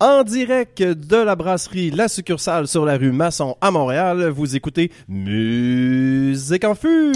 En direct de la brasserie La Succursale sur la rue Masson à Montréal, vous écoutez Musique en.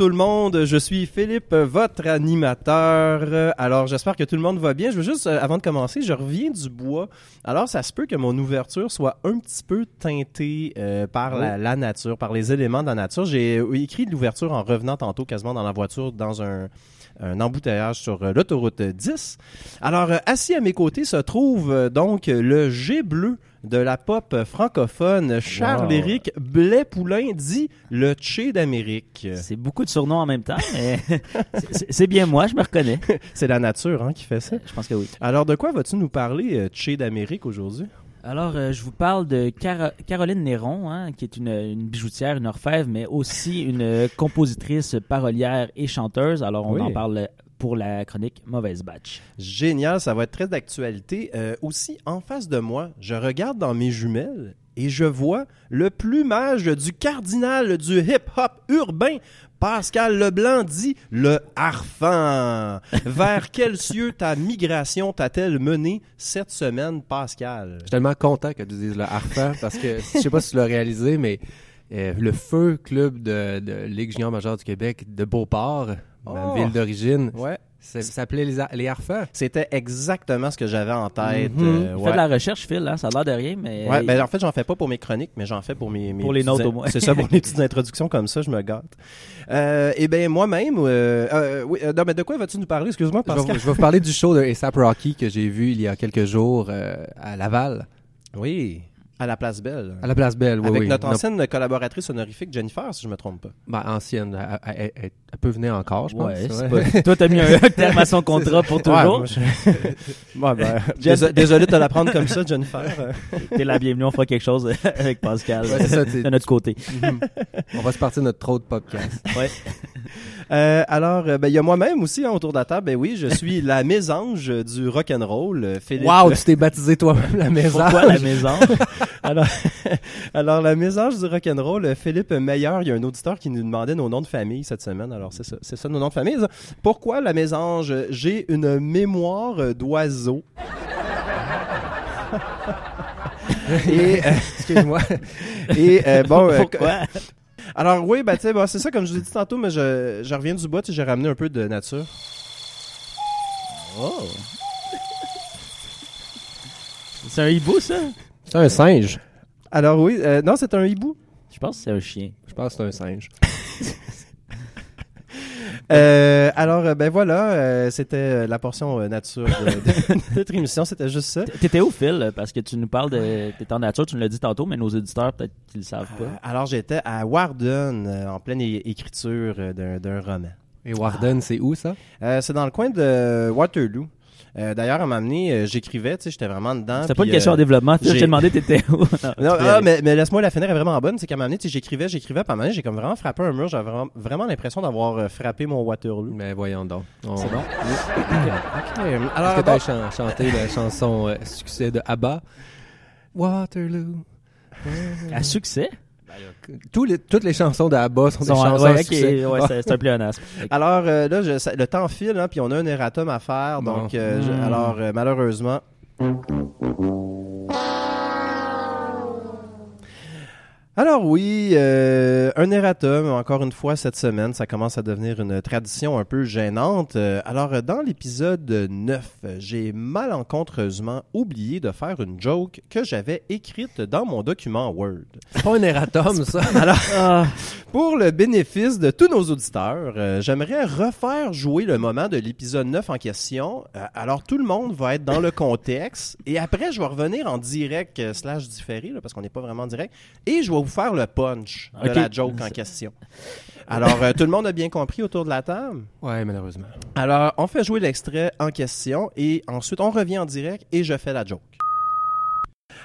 Tout le monde, je suis Philippe, votre animateur. Alors j'espère que tout le monde va bien. Je veux juste, euh, avant de commencer, je reviens du bois. Alors ça se peut que mon ouverture soit un petit peu teintée euh, par la, la nature, par les éléments de la nature. J'ai euh, écrit l'ouverture en revenant tantôt quasiment dans la voiture dans un un embouteillage sur l'autoroute 10. Alors, assis à mes côtés se trouve donc le G bleu de la pop francophone, Charles-Éric Blais-Poulain, dit le Tché d'Amérique. C'est beaucoup de surnoms en même temps, mais c'est- bien moi, je me reconnais. C'est la nature hein, qui fait ça. Je pense que oui. Alors, de quoi vas-tu nous parler, euh, Tché d'Amérique, aujourd'hui? Alors, euh, je vous parle de Caroline Néron, hein, qui est une, une bijoutière, une orfèvre, mais aussi une euh, compositrice, parolière et chanteuse. Alors, on Oui. en parle pour la chronique Mauvaise Batch. Génial, ça va être très d'actualité. Euh, aussi, en face de moi, je regarde dans mes jumelles et je vois le plumage du cardinal du hip-hop urbain. Pascal Leblanc dit le harfang. Vers quels cieux ta migration t'a-t-elle mené cette semaine, Pascal? Je suis tellement content que tu dises le harfang parce que je sais pas si tu l'as réalisé, mais euh, le feu club de, de Ligue junior majeure du Québec de Beauport, ma Oh. ville d'origine, Ouais. ça s'appelait les, les harfans. C'était exactement ce que j'avais en tête. Mhm. euh, Fais de la recherche, Phil, hein, ça a l'air de rien, mais... Ouais, ben en fait, j'en fais pas pour mes chroniques, mais j'en fais pour mes, mes Pour les in- au moins. C'est ça, pour les petites introductions comme ça, je me gâte. Euh, et bien, moi-même, euh, euh, oui, euh, non, mais de quoi vas-tu nous parler, excuse-moi, Pascal? vous- je vais vous parler du show de ASAP Rocky que j'ai vu il y a quelques jours euh, à Laval, Oui, à la Place Belle. à la Place Belle. Oui, Avec oui. notre Non, ancienne collaboratrice honorifique, Jennifer, si je me trompe pas. ben, ancienne, elle, elle- elle- elle- elle peut venir encore, je pense. Ouais, pas- Toi, t'as mis un terme à son contrat pour Ouais, toujours? moi, je- Ouais, ben, désolé, désolé de te la prendre comme ça, Jennifer. T'es la bienvenue, on fera quelque chose avec Pascal ça, tu- de notre côté. On va se partir de notre trop de podcast. Ouais. Euh, alors, euh, ben, il y a moi-même aussi hein, autour de la table. Ben oui, je suis la mésange du rock'n'roll, euh, Philippe. Wow, tu t'es baptisé toi-même la maison. Pourquoi la maison? Alors, alors, la mésange du rock'n'roll, Philippe Meilleur, il y a un auditeur qui nous demandait nos noms de famille cette semaine. Alors, c'est ça, c'est ça nos noms de famille. Pourquoi la mésange? J'ai une mémoire d'oiseau. et, euh, Excuse-moi. et euh, bon, euh? Alors oui, ben, tu sais, bon, c'est ça, comme je vous ai dit tantôt, mais je, je reviens du bois, tu sais, j'ai ramené un peu de nature. Oh. C'est un hibou, ça? C'est un singe. Alors oui, euh, non, c'est un hibou. Je pense que c'est un chien. Je pense que c'est un singe. Euh, alors, euh, ben voilà, euh, c'était euh, la portion euh, nature de, de- de notre émission, c'était juste ça. T'étais où, Phil? Parce que tu nous parles de. T'es en nature, tu nous l'as dit tantôt, mais nos éditeurs, peut-être qu'ils le savent Euh, pas. alors, j'étais à Warden, en pleine écriture d'un d'un roman. Et Warden, c'est où ça? Euh, c'est dans le coin de Waterloo. Euh, D'ailleurs, à m'amener, euh, j'écrivais, tu sais, j'étais vraiment dedans. C'était pas une question euh, en développement. Phil, je j'ai- t'ai demandé t'étais où? Non, ah, mais, mais laisse-moi, la fenêtre est vraiment bonne. C'est qu'à un moment donné, tu sais, j'écrivais, j'écrivais, puis à un moment donné, j'ai comme vraiment frappé un mur. J'avais vraiment, vraiment l'impression d'avoir euh, frappé mon Waterloo. Mais voyons donc. On- C'est bon? Ok. Est-ce Alors, que bon, tu as chanté la chanson euh, succès de ABBA? Waterloo. À succès? Tous les, toutes les chansons de ABBA sont, Sont- des chansons ouais, ouais, c'est un pléonasme. Alors euh, là, je- ça- le temps file, hein, puis on a un erratum à faire. Bon. Donc, euh, je- Hmm. alors euh, malheureusement. Alors oui, euh, un erratum, encore une fois cette semaine, ça commence à devenir une tradition un peu gênante. Euh, alors dans l'épisode 9, euh, j'ai malencontreusement oublié de faire une joke que j'avais écrite dans mon document Word. Pas un erratum, ça. Ah, Pour le bénéfice de tous nos auditeurs, euh, j'aimerais refaire jouer le moment de l'épisode 9 en question. Euh, alors tout le monde va être dans le contexte et après je vais revenir en direct slash différé là, parce qu'on n'est pas vraiment en direct et je vais vous faire le punch de la joke en question. Alors euh, tout le monde a bien compris autour de la table? Ouais, malheureusement. Alors on fait jouer l'extrait en question et ensuite on revient en direct et je fais la joke.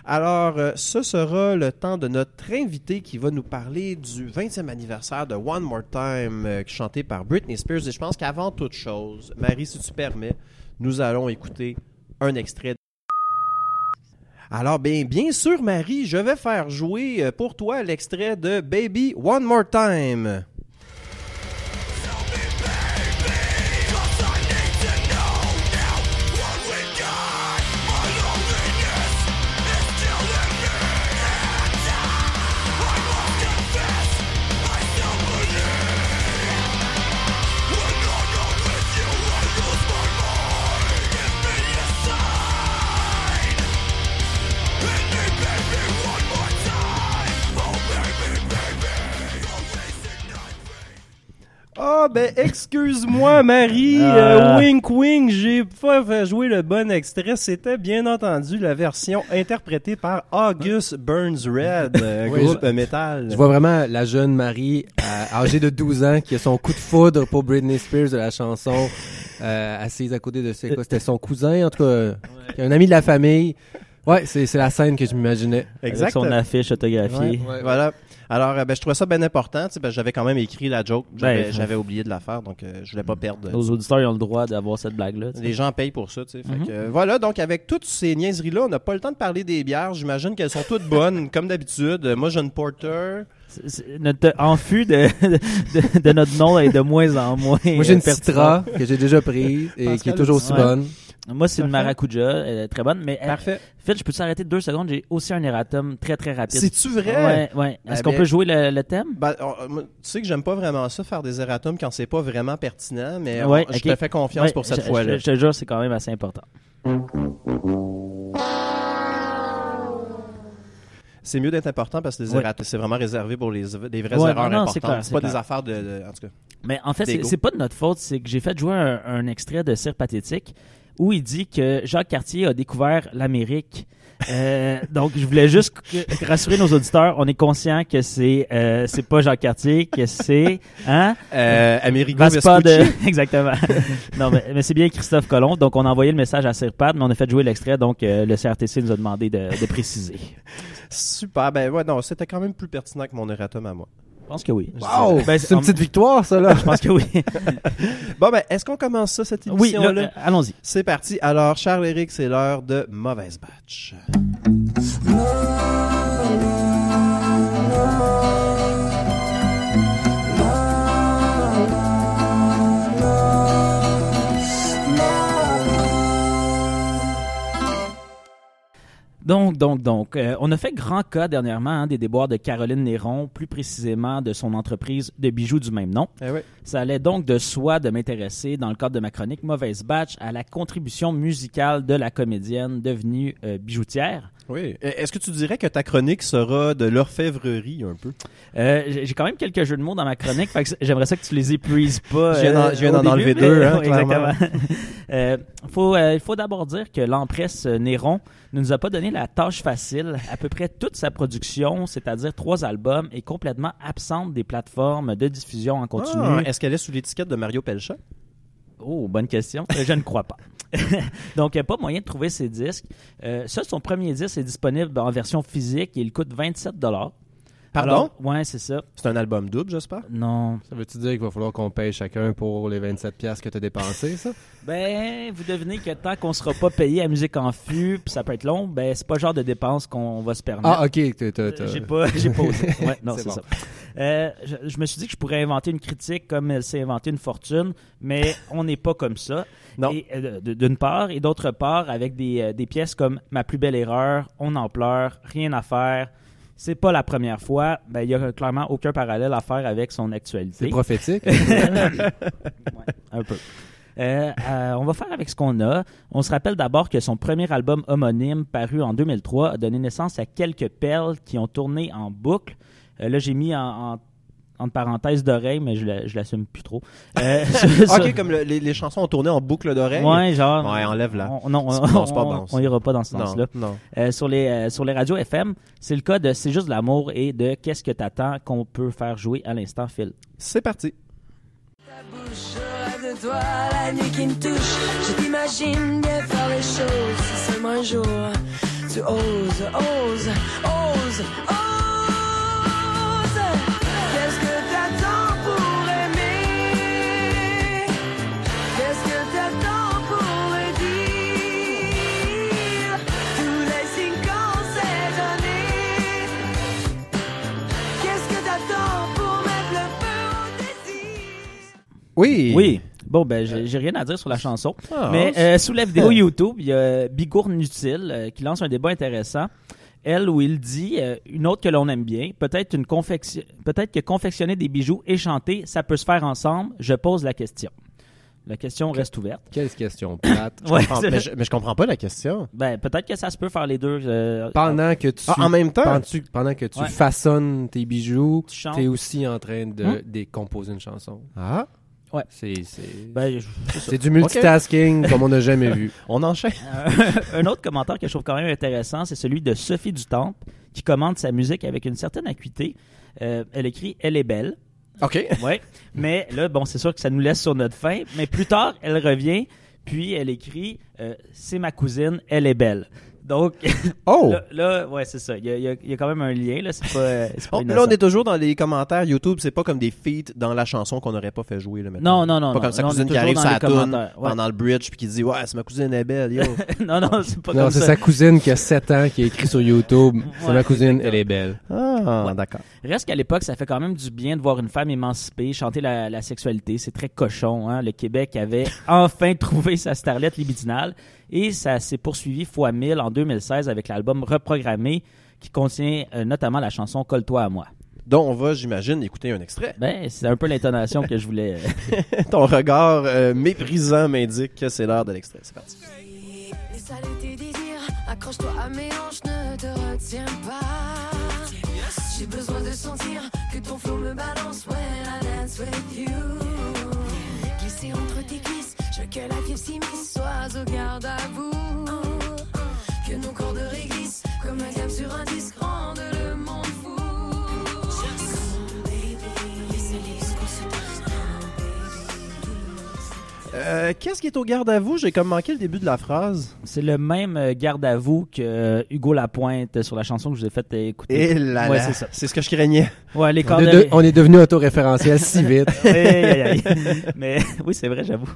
Alors, euh, ce sera le temps de notre invité qui va nous parler du 20e anniversaire de One More Time, euh, chanté par Britney Spears. Et je pense qu'avant toute chose, Marie, si tu permets, nous allons écouter un extrait. Alors, bien, bien sûr, Marie, je vais faire jouer euh, pour toi l'extrait de Baby One More Time. Ben, excuse-moi, Marie. euh, Ah. wink, wink, j'ai pas fait jouer le bon extrait. C'était bien entendu la version interprétée par August Burns Red, euh, Oui, groupe métal. Je vois vraiment la jeune Marie, euh, âgée de 12 ans, qui a son coup de foudre pour Britney Spears de la chanson, euh, assise à côté de quoi, c'était son cousin, en tout cas, un ami de la famille. Ouais, c'est la scène que je m'imaginais. Avec Exactement. son affiche autographiée. Ouais. Voilà. Alors, euh, ben, je trouvais ça bien important. tu sais, ben, J'avais quand même écrit la joke. J'avais Ben, j'avais oublié de la faire, donc euh, je voulais pas perdre. Nos auditeurs ils ont le droit d'avoir cette blague-là. tu sais. Les gens payent pour ça, tu sais. Fait Mhm. que, euh, voilà, donc avec toutes ces niaiseries-là, on n'a pas le temps de parler des bières. J'imagine qu'elles sont toutes bonnes, comme d'habitude. Moi, j'ai une porter. C'est- c'est- Notre enfus de, de, de notre nom est de moins en moins. Moi, j'ai une. Citra que j'ai déjà prise et qui est toujours aussi Ouais. bonne. Moi, c'est une maracuja, elle est très bonne. Mais Parfait. Phil, je peux t'arrêter deux secondes? J'ai aussi un erratum très très rapide. C'est-tu vrai? Ouais, ouais. Eh Est-ce qu'on bien- peut jouer le, le thème? Ben, on- moi, tu sais que j'aime pas vraiment ça, faire des erratums quand c'est pas vraiment pertinent, mais on- Ouais, je te fais confiance Ouais, pour cette fois-là. Je, te jure, c'est quand même assez important. C'est mieux d'être important parce que les Ouais. c'est vraiment réservé pour les, les vraies Ouais, erreurs non, importantes. C'est pas clair. des affaires de, de- En tout cas. Mais en fait, c'est pas de notre faute, c'est que j'ai fait jouer un, un extrait de Cire pathétique où il dit que Jacques Cartier a découvert l'Amérique. Euh, donc, je voulais juste rassurer nos auditeurs, on est conscient que c'est euh, c'est pas Jacques Cartier, que c'est hein? Euh, Amerigo de exactement. non, mais, mais c'est bien Christophe Colomb. Donc, on a envoyé le message à Sirpad, mais on a fait jouer l'extrait. Donc, euh, le CRTC nous a demandé de, de préciser. Super. Ben ouais, non, c'était quand même plus pertinent que mon erratum à moi. Je pense que oui. Wow! Ben, c'est une petite victoire, ça, là. Je pense que oui. Bon, ben, est-ce qu'on commence ça, cette oui, là, émission-là? euh, allons-y. C'est parti. Alors, Charles-Éric, c'est l'heure de Mauvaise Batch. Donc, donc, donc, euh, on a fait grand cas dernièrement hein, des déboires de Caroline Néron, plus précisément de son entreprise de bijoux du même nom. Eh oui. Ça allait donc de soi de m'intéresser, dans le cadre de ma chronique Mauvaise Batch, à la contribution musicale de la comédienne devenue euh, bijoutière. Oui. Euh, Est-ce que tu dirais que ta chronique sera de l'orfèvrerie un peu? Euh, j'ai quand même quelques jeux de mots dans ma chronique, j'aimerais ça que tu les épuises pas. Je viens d'en- euh, viens enlever deux, hein, exactement. Faut, il faut d'abord dire que l'empresse Néron ne nous a pas donné la tâche facile. À peu près toute sa production, c'est-à-dire trois albums, est complètement absente des plateformes de diffusion en continu. Ah, Est-ce qu'elle est sous l'étiquette de Mario Pelcha? Oh, bonne question. Euh, Je ne crois pas. Donc, il n'y a pas moyen de trouver ces disques. Euh, ça, son premier disque est disponible en version physique et il coûte 27 Pardon? Ouais, c'est ça. C'est un album double, j'espère? Non. Ça veut-tu dire qu'il va falloir qu'on paye chacun pour les 27 pièces que t'as dépensées, ça? Ben, vous devinez que tant qu'on sera pas payé à musique en fût, puis ça peut être long, ben c'est pas le genre de dépenses qu'on va se permettre. Ah, ok. t'as- t'as- Euh, t'as- J'ai pas, j'ai pas osé. Ouais, non, C'est c'est bon. ça. Euh, je, je me suis dit que je pourrais inventer une critique comme elle s'est inventée une fortune, mais on n'est pas comme ça. Non. Et, euh, D'une part, et d'autre part, avec des, des pièces comme Ma plus belle erreur, On en pleure, Rien à faire. C'est pas la première fois. Ben, il y a clairement aucun parallèle à faire avec son actualité. C'est prophétique. Ouais, un peu. Euh, euh, on va faire avec ce qu'on a. On se rappelle d'abord que son premier album homonyme, paru en 2003, a donné naissance à quelques perles qui ont tourné en boucle. Euh, là, j'ai mis en, en, entre parenthèses d'oreille, mais je la- je l'assume plus trop. Euh, ok, comme le- les, les chansons ont tourné en boucle d'oreille. Ouais, genre. Ouais, enlève-la. On, non, on, c'est pas on- bon, on ira pas dans ce non, sens-là. non. Euh, sur, les, euh, sur les radios FM, c'est le cas de C'est juste de l'amour et de Qu'est-ce que t'attends qu'on peut faire jouer à l'instant, Phil? C'est parti. Ta bouche, je rêve de toi, la nuit qui me touche. Je t'imagine bien faire les choses, si seulement un jour tu oses, oses, oses, oses. Oui. Oui. Bon, ben, j'ai rien à dire sur la chanson. Ah, Mais euh, sous la vidéo YouTube, il y a Bigourne Utile euh, qui lance un débat intéressant. Elle, où il dit, euh, une autre que l'on aime bien, peut-être une confection, peut-être que confectionner des bijoux et chanter, ça peut se faire ensemble. Je pose la question. La question reste ouverte. Quelle question plate. Je Ouais, mais, je, mais je comprends pas la question. Ben, peut-être que ça se peut faire les deux. euh, Pendant que tu, Ah, en même temps? pendant, tu- pendant que tu Ouais. façonnes tes bijoux, Tu chantes. t'es aussi en train de, Hmm. de composer une chanson. Ah, C'est c'est- ben, je- c'est du multitasking comme on n'a jamais vu. on enchaîne. un autre commentaire que je trouve quand même intéressant, c'est celui de Sophie Dutemple, qui commente sa musique avec une certaine acuité. Euh, elle écrit Elle est belle. OK. Ouais. Mais là, bon, c'est sûr que ça nous laisse sur notre fin. Mais plus tard, elle revient, puis elle écrit euh, C'est ma cousine, elle est belle. Donc, Oh! là, là, ouais, c'est ça. Il y, a, il y quand même un lien, là. C'est pas. euh, c'est pas Oh, là, innocent. on est toujours dans les commentaires YouTube. C'est pas comme des feats dans la chanson qu'on n'aurait pas fait jouer. Là, maintenant. Non, non, non. Pas non. comme sa cousine qui arrive toune commentaires. Ouais. pendant le bridge puis qui dit Ouais, c'est ma cousine elle est belle. Yo. non, non, c'est pas Non, comme c'est ça. sa cousine qui a 7 ans qui a écrit sur YouTube. C'est Ouais, ma cousine, exactement. elle est belle. Ah, Ouais. d'accord. Reste qu'à l'époque, ça fait quand même du bien de voir une femme émancipée chanter la, la sexualité. C'est très cochon. Hein? Le Québec avait enfin trouvé sa starlette libidinale et ça s'est poursuivi fois 1000 en 2016 avec l'album Reprogrammé qui contient euh, notamment la chanson Colle-toi à moi. Donc, on va, j'imagine, écouter un extrait. Ben, c'est un peu l'intonation que je voulais. euh, Ton regard euh, méprisant m'indique que c'est l'heure de l'extrait. C'est parti. Les salés tes désirs, accroche-toi à mes hanches, ne te retiens pas. J'ai besoin de sentir que ton flot me balance when I dance with you. Glisser entre tes cuisses, je veux que la fièvre s'immisce, sois au garde à vous. Corps de réglisse, comme un gamme sur un disque, Euh, Qu'est-ce qui est au garde à vous? J'ai comme manqué le début de la phrase. C'est le même euh, garde à vous que euh, Hugo Lapointe sur la chanson que je vous ai fait euh, écouter. Et là, Ouais, là, c'est ça. c'est ce que je craignais. Ouais, les On est, de- on est devenu autoréférentiel si vite. Aïe, aïe, aïe. Mais oui, c'est vrai, j'avoue.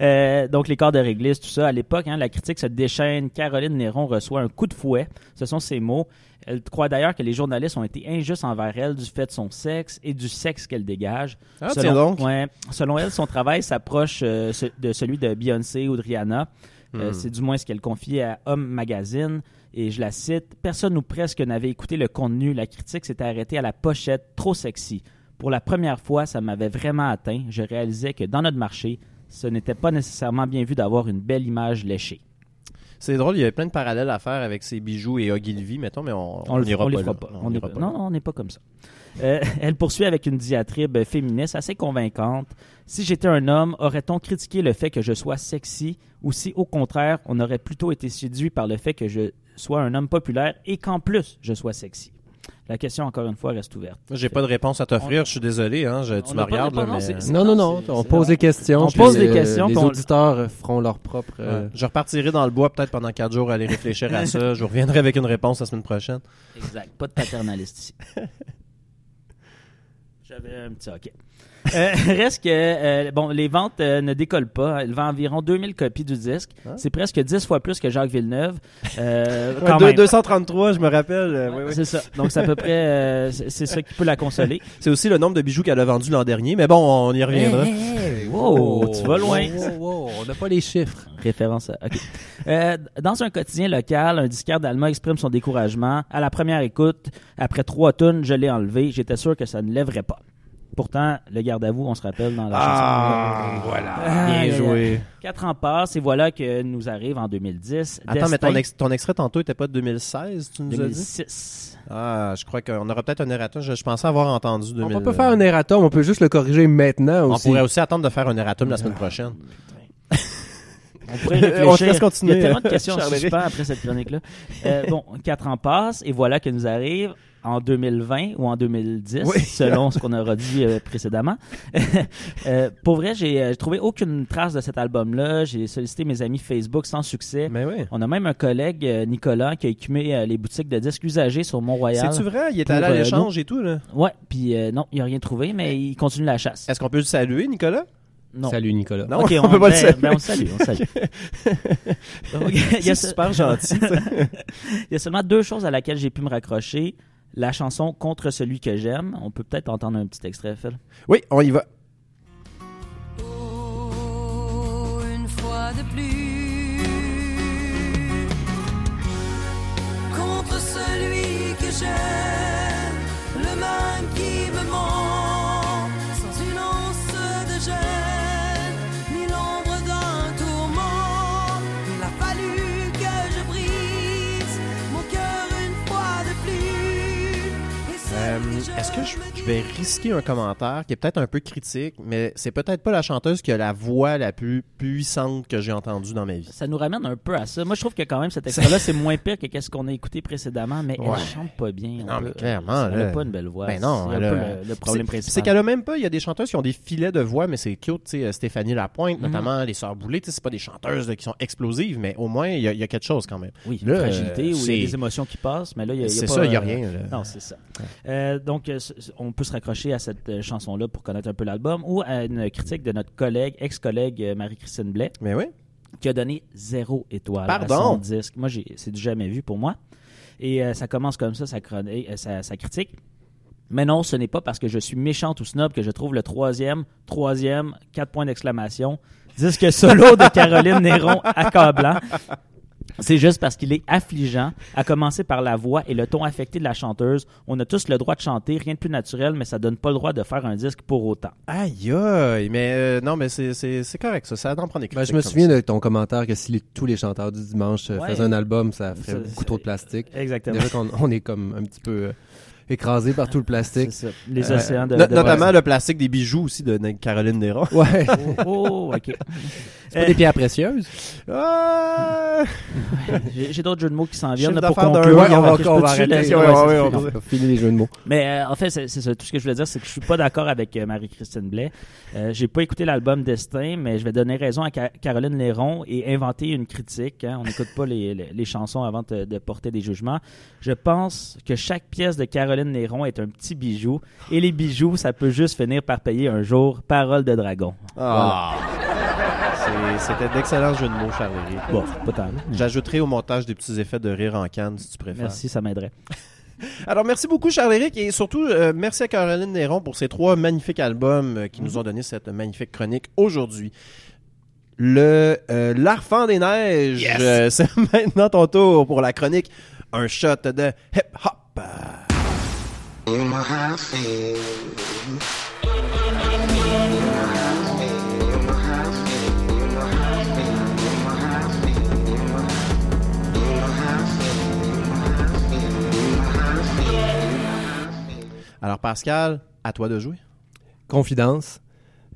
Euh, donc, les corps de réglisse, tout ça. À l'époque, hein, la critique se déchaîne. Caroline Néron reçoit un coup de fouet. Ce sont ses mots. Elle croit d'ailleurs que les journalistes ont été injustes envers elle du fait de son sexe et du sexe qu'elle dégage. Ah, selon, donc. ouais, selon elle, son travail s'approche euh, de celui de Beyoncé ou de Rihanna. Euh, Hmm. C'est du moins ce qu'elle confiait à Homme Magazine. Et je la cite Personne ou presque n'avait écouté le contenu. La critique s'était arrêtée à la pochette, trop sexy. Pour la première fois, ça m'avait vraiment atteint. Je réalisais que dans notre marché, ce n'était pas nécessairement bien vu d'avoir une belle image léchée. C'est drôle, il y avait plein de parallèles à faire avec ses bijoux et Ogilvy, mettons, mais on On, n'ira on les pas, pas. Non, On on est ira pas- là. non, on n'est pas comme ça. Euh, elle poursuit avec une diatribe féministe assez convaincante. Si j'étais un homme, aurait-on critiqué le fait que je sois sexy ou si au contraire, on aurait plutôt été séduit par le fait que je sois un homme populaire et qu'en plus je sois sexy? La question, encore une fois, reste ouverte. J'ai pas de réponse à t'offrir, je suis désolé, hein, je- tu me regardes, là, mais... non, Non, non, On pose des questions. On pose des euh, questions, Les auditeurs euh, feront leur propre. euh, Ouais. Je repartirai dans le bois peut-être pendant quatre jours à aller réfléchir à ça. Je reviendrai avec une réponse la semaine prochaine. Exact. Pas de paternaliste ici. J'avais un petit hockey. Euh, reste que euh, bon, les ventes euh, ne décollent pas. Elle vend environ 2000 copies du disque. Hein? C'est presque 10 fois plus que Jacques Villeneuve. Euh, Ouais, quand deux- même. 233, je me rappelle. euh, Ouais, oui, oui. C'est ça. Donc c'est à peu près euh, c'est ça qui peut la consoler. C'est aussi le nombre de bijoux qu'elle a vendus l'an dernier, mais bon, on y reviendra. Hey, wow, tu vas loin. wow, wow, on n'a pas les chiffres. Référence à... OK. Euh, dans un quotidien local, un disquaire d'Alma exprime son découragement. À la première écoute, après trois tonnes, je l'ai enlevé. J'étais sûr que ça ne lèverait pas. Pourtant, le garde à vous, on se rappelle dans la Ah, chanson. voilà. Ah, Bien aïe, aïe, joué. Quatre ans passent et voilà que nous arrive en 2010. Attends, mais ton, Destin, ex- ton extrait tantôt était pas de 2016, tu nous as dit? 2006. Ah, je crois qu'on aura peut-être un erratum. Je, je pensais avoir entendu 2000. On peut pas faire un erratum, on peut juste le corriger maintenant On aussi. pourrait aussi attendre de faire un erratum la semaine prochaine. On pourrait On réfléchir. continuer, Il y a tellement de questions en suspens après cette chronique-là. Euh, bon, quatre ans passent et voilà que nous arrive en 2020 ou en 2010, Oui. selon ce qu'on aura dit euh, précédemment. Euh, pour vrai, j'ai euh, trouvé aucune trace de cet album-là. J'ai sollicité mes amis Facebook sans succès. Mais oui. On a même un collègue, Nicolas, qui a écumé euh, les boutiques de disques usagés sur Mont-Royal. C'est-tu vrai? Il est allé à euh, l'échange et tout, là? Ouais, puis euh, non, il n'a rien trouvé, mais il continue la chasse. Est-ce qu'on peut le saluer, Nicolas? Non. Salut Nicolas. Non, Ok, on peut pas le ben- saluer. ben, on le salue, on le salue. Donc, il, y a super gentil. il y a seulement deux choses à laquelle j'ai pu me raccrocher. La chanson Contre celui que j'aime. On peut peut-être entendre un petit extrait, Phil. oui, on y va. Oh, une fois de plus contre celui que j'aime, le même qui me ment, Est-ce que je, vais risquer un commentaire qui est peut-être un peu critique, mais c'est peut-être pas la chanteuse qui a la voix la plus puissante que j'ai entendue dans ma vie? Ça nous ramène un peu à ça. Moi, je trouve que quand même cet extrait-là, c'est moins pire que ce qu'on a écouté précédemment, mais Ouais. elle chante pas bien. Non, On mais clairement, Elle a pas une belle voix. Ben non, c'est un elle peu a- le, le problème principal. C'est qu'elle a même pas, il y a des chanteuses qui ont des filets de voix, mais c'est cute, sais, euh, Stéphanie Lapointe, Mhm. notamment les Sœurs Boulay, c'est pas des chanteuses là, qui sont explosives, mais au moins, il y, a- il y a quelque chose quand même. Oui, une Là, fragilité euh, où il y a des émotions qui passent, mais là, il y a, y a pas, ça, il y a euh, rien. là. Non, c'est ça. Euh, donc, euh, on peut se raccrocher à cette euh, chanson-là pour connaître un peu l'album ou à une critique de notre collègue, ex-collègue Marie-Christine Blais, Mais oui. qui a donné zéro étoile à son disque. Moi, c'est du jamais vu pour moi. Et euh, ça commence comme ça, sa, chronique, euh, sa, sa critique. Mais non, ce n'est pas parce que je suis méchante ou snob que je trouve le troisième, troisième, quatre points d'exclamation, disque solo de Caroline Néron accablant. C'est juste parce qu'il est affligeant, à commencer par la voix et le ton affecté de la chanteuse. On a tous le droit de chanter, rien de plus naturel, mais ça donne pas le droit de faire un disque pour autant. Aïe, aïe, mais euh, non, mais c'est- c'est c'est correct, ça. Ça en prendre des Ben, je me souviens ça. de ton commentaire que si les- tous les chanteurs du dimanche euh, Ouais. faisaient un album, ça ferait beaucoup trop de plastique. Exactement. Déjà qu'on on est comme un petit peu euh, écrasé par tout le C'est plastique. ça. Les Euh, océans de, No- de notamment le plastique des bijoux aussi de Caroline Néron. Ouais. Oh, oh, ok. C'est pas des pierres précieuses? Ah! J'ai d'autres jeux de mots qui s'en viennent là, pour conclure. Ouais, on va, Je on va dessus arrêter. laisser- Ouais, ouais, ouais, c'est ouais, fini. on On va filer les jeux de mots. Mais euh, en fait, c'est c'est ça. Tout ce que je voulais dire, c'est que je suis pas d'accord avec euh, Marie-Christine Blais. Euh, J'ai pas écouté l'album Destin, mais je vais donner raison à Ca- Caroline Léron et inventer une critique. hein. On n'écoute pas les, les- les chansons avant de, de porter des jugements. Je pense que chaque pièce de Caroline Néron est un petit bijou. Et les bijoux, ça peut juste finir par payer un jour. Parole de dragon. Ah. C'était d'excellents jeux de mots, Charles Bon, pas tant. J'ajouterai au montage des petits effets de rire en canne, si tu préfères. Merci, ça m'aiderait. Alors, merci beaucoup, Charles-Éric, et surtout, euh, merci à Caroline Néron pour ces trois magnifiques albums euh, qui nous ont donné cette magnifique chronique aujourd'hui. Le euh, L'Arfan des Neiges, euh, c'est maintenant ton tour pour la chronique Un shot de hip-hop. Alors, Pascal, à toi de jouer. Confidence.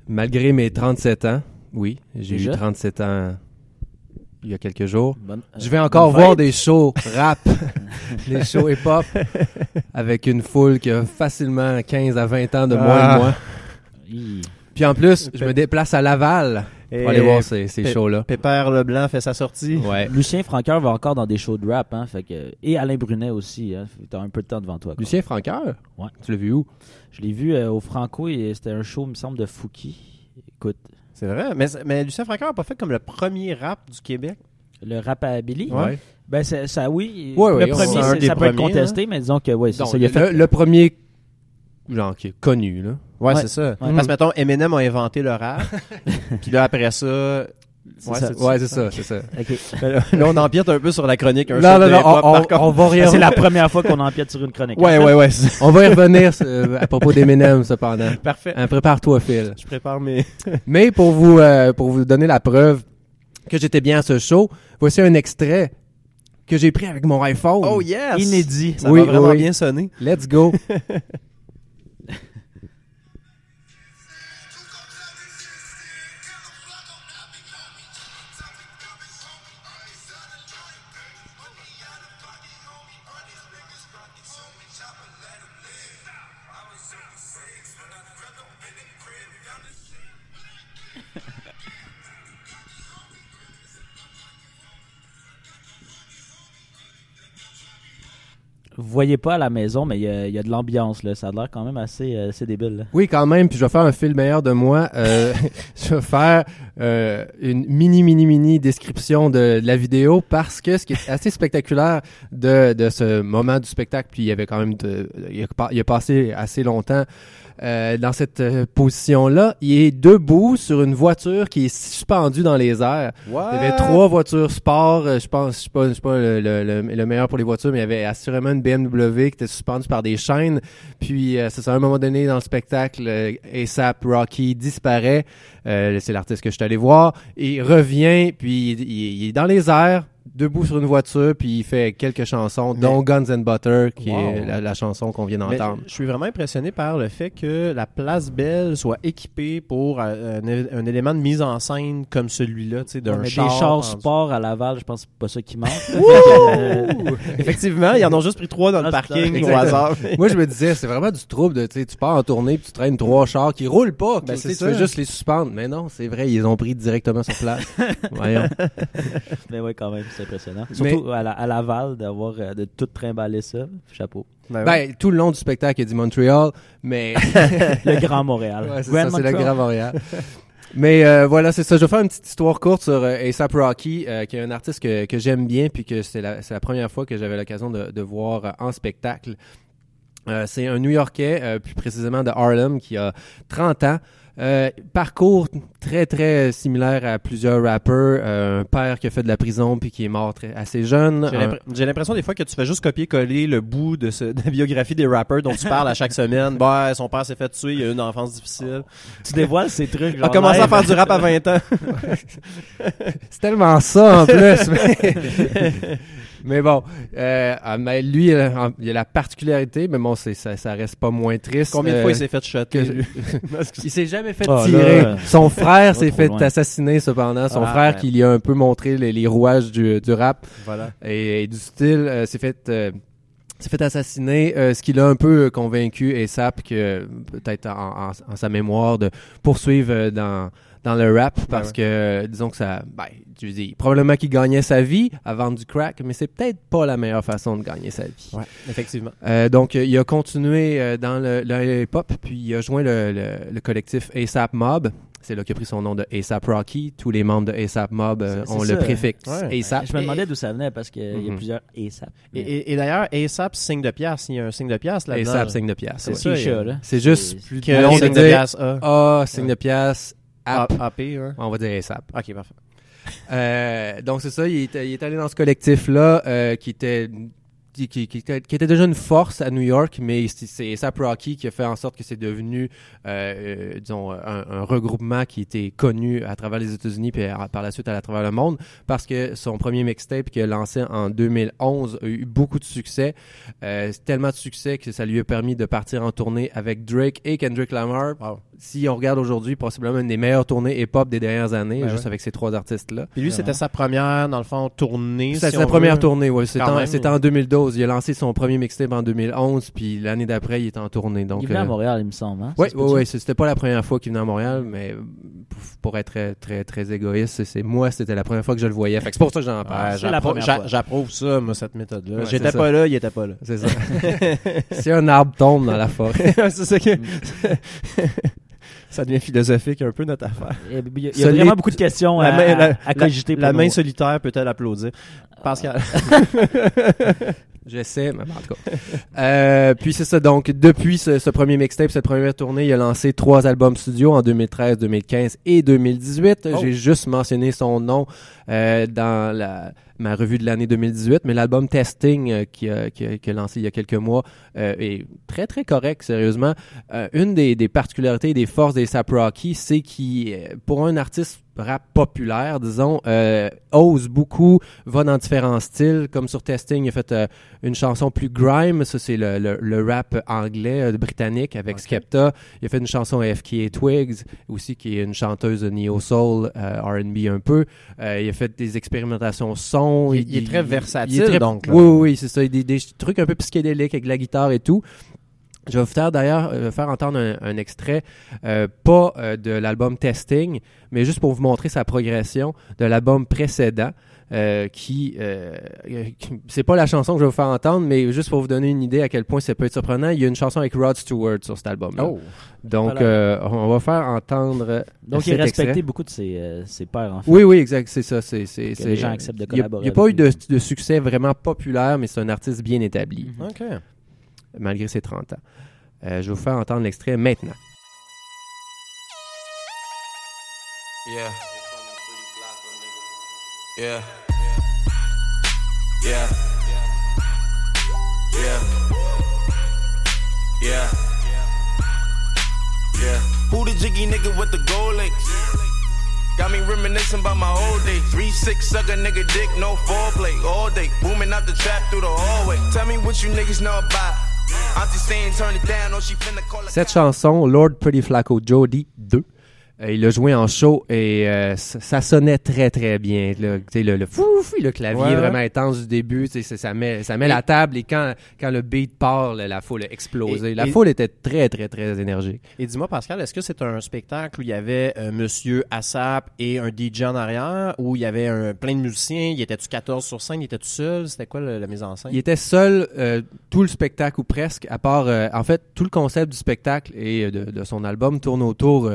Malgré mes 37 ans, oui, j'ai eu Déjà? 37 ans il y a quelques jours. Bonne- euh, Je vais encore voir fête. des shows rap, des shows hip-hop, avec une foule qui a facilement 15 à 20 ans de moins Ah. que moi. Hi. Puis en plus, je me déplace à Laval pour aller voir ces, ces shows-là. Pépère Leblanc fait sa sortie. Ouais. Lucien Francoeur va encore dans des shows de rap, hein, fait que, et Alain Brunet aussi. Hein, T'as un peu de temps devant toi. quoi. Lucien Francoeur? Ouais. Tu l'as vu où? Je l'ai vu euh, au Franco et c'était un show, il me semble, de Fouki. Écoute, C'est vrai. Mais, mais Lucien Francoeur n'a pas fait comme le premier rap du Québec? le rap à Billy? Ouais. Ben, c'est- ça, oui. Ouais, le premier, c'est un des ça peut être contesté, mais disons que, ouais, c'est Donc, ça. Il a le, fait. le premier, genre, qui est connu, là. Ouais, Ouais. c'est ça. Ouais. Parce que, mettons, Eminem a inventé le rap. Puis là, après ça. C'est Ouais, ça. c'est Ouais, c'est ça, c'est ça. Mais Là, on empiète un peu sur la chronique. Un Non, non, non, on, va y C'est la revenir. première fois qu'on empiète sur une chronique. Ouais, ouais, ouais. On va y revenir euh, à propos d'Eminem, cependant. Parfait. Hein, Prépare-toi, Phil. Je prépare mes. Mais pour vous, euh, pour vous donner la preuve que j'étais bien à ce show, voici un extrait que j'ai pris avec mon iPhone. Oh yes! Inédit. Ça Oui, va vraiment oui. bien sonner. Let's go. Voyez pas à la maison, mais il y a, y a de l'ambiance. là. Ça a l'air quand même assez, euh, assez débile. Oui, quand même. Puis je vais faire un fil meilleur de moi. Euh, je vais faire euh, une mini, mini, mini description de, la vidéo parce que ce qui est assez spectaculaire de, de ce moment du spectacle, puis il y avait quand même, de, il a passé assez longtemps euh, dans cette euh, position-là. Il est debout sur une voiture qui est suspendue dans les airs. Il y avait trois voitures sport. euh, je pense, je suis pas, je suis pas le, le- le- le meilleur pour les voitures, mais il y avait assurément une BMW qui était suspendue par des chaînes. Puis, euh, c'est ça, à un moment donné dans le spectacle, ASAP Rocky disparaît. Euh, c'est l'artiste que je suis allé voir. Il revient, puis il, il- il est dans les airs, debout sur une voiture, puis il fait quelques chansons, dont Guns and Butter, qui Wow. est la, la chanson qu'on vient d'entendre. je suis vraiment impressionné par le fait que la place Belle soit équipée pour euh, un, élément de mise en scène comme celui-là, tu sais, d'un Mais char. des chars sport à Laval, je pense que c'est pas ça qui manque. Effectivement, ils en ont juste pris trois dans le Ah, parking au hasard. Moi, je me disais, c'est vraiment du trouble de, tu sais, tu pars en tournée puis tu traînes trois chars qui roulent pas. Ben, tu ça. juste les suspendre. Mais non, c'est vrai, ils ont pris directement sur place. Voyons. mais oui, quand même, c'est impressionnant. Mais- Surtout à, la- à Laval, d'avoir euh, de tout trimballer ça. Chapeau. Ben, oui. Ben, tout le long du spectacle, il y a dit Montréal, mais Le Grand Montréal. Ouais, c'est Grand ça, c'est le. Grand Montréal. Mais euh, voilà, c'est ça. Je vais faire une petite histoire courte sur euh, A$AP Rocky, euh, qui est un artiste que, que j'aime bien, puis que c'est la, c'est la première fois que j'avais l'occasion de, de voir en spectacle. Euh, c'est un New-Yorkais, euh, plus précisément de Harlem, qui a 30 ans. Euh, parcours très très similaire à plusieurs rappeurs. Euh, un père qui a fait de la prison puis qui est mort très, assez jeune. J'ai l'impression des fois que tu fais juste copier-coller le bout de, ce, de la biographie des rappers dont tu parles à chaque semaine. Bah, son père s'est fait tuer, il a eu une enfance difficile. Tu dévoiles ces trucs. Il a genre commencé à faire du rap à 20 ans. C'est tellement ça en plus. mais... mais bon, euh, ah, mais lui, euh, il a la particularité, mais bon, c'est, ça, ça reste pas moins triste. Combien de euh, fois il s'est fait shotter, que-? Il s'est jamais fait Ah, tirer. là, Son frère s'est fait loin. assassiner cependant. Son Ah, frère ouais. qui lui a un peu montré les, les rouages du, du rap Voilà. et, et du style euh, s'est fait euh, s'est fait assassiner, euh, ce qui l'a un peu euh, convaincu ASAP que euh, peut-être en, en- en sa mémoire de poursuivre euh, dans dans le rap parce ouais. que disons que ça ben je dis probablement qu'il gagnait sa vie à vendre du crack mais c'est peut-être pas la meilleure façon de gagner sa vie. Ouais, effectivement. Euh, donc, il a continué euh, dans le, le hip-hop, puis il a joint le, le- le collectif ASAP Mob. C'est là qu'il a pris son nom de ASAP Rocky. Tous les membres de ASAP Mob euh, ont le ça. préfixe Ouais. ASAP. Je me demandais d'où ça venait parce qu'il y a Mhm. plusieurs ASAP. Et, et- et d'ailleurs, ASAP, signe de pièce. Il y a un signe de pièce là-dedans. ASAP, signe de pièce. C'est ouais. ça. C'est juste plus on signe dit- de pièce A. A, signe de pièce, app. A- AP. On va dire ASAP. Ok, parfait. Euh, donc c'est ça, il est, il est allé dans ce collectif-là euh, qui était qui, qui- qui était qui était déjà une force à New York, mais c'est- c'est ASAP Rocky qui a fait en sorte que c'est devenu, euh, euh, disons, un, un regroupement qui était connu à travers les États-Unis puis à- par la suite à travers le monde, parce que son premier mixtape qu'il a lancé en 2011 a eu beaucoup de succès, euh, tellement de succès que ça lui a permis de partir en tournée avec Drake et Kendrick Lamar. Wow. Si on regarde aujourd'hui, possiblement une des meilleures tournées hip-hop des dernières années, Ben juste ouais. avec ces trois artistes-là. Puis lui, c'était sa première, dans le fond, tournée. C'était si sa première veut. tournée, oui. C'était en, en 2012. Il a lancé son premier mixtape en 2011, puis l'année d'après, il était en tournée. Donc, il venait à euh, Montréal, il me semble. Hein? oui, oui. C'était pas la première fois qu'il venait à Montréal, mais pour- être très, très, très égoïste, c'est- moi, c'était la première fois que je le voyais. Fait c'est pour ça que j'en parle. Ouais, C'est la j'approuve- première j'a- fois. J'approuve ça, moi, cette méthode-là. Ouais, J'étais pas là, il était pas là. C'est ça. si un arbre tombe dans la forêt. c'est ça que. ça devient philosophique un peu notre affaire. Il y a, il y a Solide. vraiment beaucoup de questions à, La main- la- à cogiter. La main solitaire peut-elle applaudir? Pascal. J'essaie, mais en tout cas. Euh, puis c'est ça, donc depuis ce, ce premier mixtape, cette première tournée, il a lancé trois albums studio en 2013, 2015 et 2018. Oh. J'ai juste mentionné son nom euh, dans la, ma revue de l'année 2018, mais l'album Testing euh, qui, a, qui, a, qui a lancé il y a quelques mois euh, est très très correct, sérieusement. Euh, une des, particularités et des forces des Sap Rocky, c'est qu'il, pour un artiste rap populaire, disons, euh, ose beaucoup, va dans différents styles, comme sur Testing, il a fait euh, une chanson plus grime, ça c'est le, le, le rap anglais euh, britannique avec. Skepta. Il a fait une chanson à FKA Twigs aussi qui est une chanteuse de neo soul euh, R&B un peu. Il a fait des expérimentations son. Il- il est très versatile, très- donc, là. Oui, oui, oui, c'est ça. Des, des trucs un peu psychédéliques avec la guitare et tout. Je vais vous faire d'ailleurs euh, faire entendre un, un extrait, euh, pas euh, de l'album Testing, mais juste pour vous montrer sa progression de l'album précédent. euh, qui, qui- c'est pas la chanson que je vais vous faire entendre, mais juste pour vous donner une idée à quel point ça peut être surprenant, il y a une chanson avec Rod Stewart sur cet album. Oh. Donc, Voilà. euh, on va faire entendre. Donc, cet il respectait extrait. beaucoup de ses, euh, ses pairs, en fait. Oui, oui, exact, c'est ça. C'est, c'est, les gens acceptent de collaborer Il n'y a pas eu de, de succès vraiment populaire, mais c'est un artiste bien établi, Mhm. OK. Malgré ses 30 ans. Euh, je vais vous faire entendre l'extrait maintenant. Yeah. Yeah. Yeah. Yeah. Yeah. Yeah. Who the jiggy nigga with the gold links? Got me reminiscing about my old days. Three six sucker nigga dick, no foreplay all day. Booming out the trap through the hallway. Tell me what you niggas know about. Cette chanson, Lord Pretty Flacco Jody 2, euh, il l'a joué en show et euh, ça, sonnait très très bien. Là. Le, le fouf, le clavier Ouais, vraiment intense du début, ça, met, ça met Et- la table et quand, quand le beat part, la, la foule a explosé. Et- la et- foule était très très très énergique. Et dis-moi, Pascal, est-ce que c'est un spectacle où il y avait euh, Monsieur Assap et un DJ en arrière, où il y avait un, plein de musiciens, il était-tu 14 sur scène, il était tout seul, c'était quoi la mise en scène? Il était seul euh, tout le spectacle ou presque, à part euh, en fait tout le concept du spectacle et euh, de, de son album tourne autour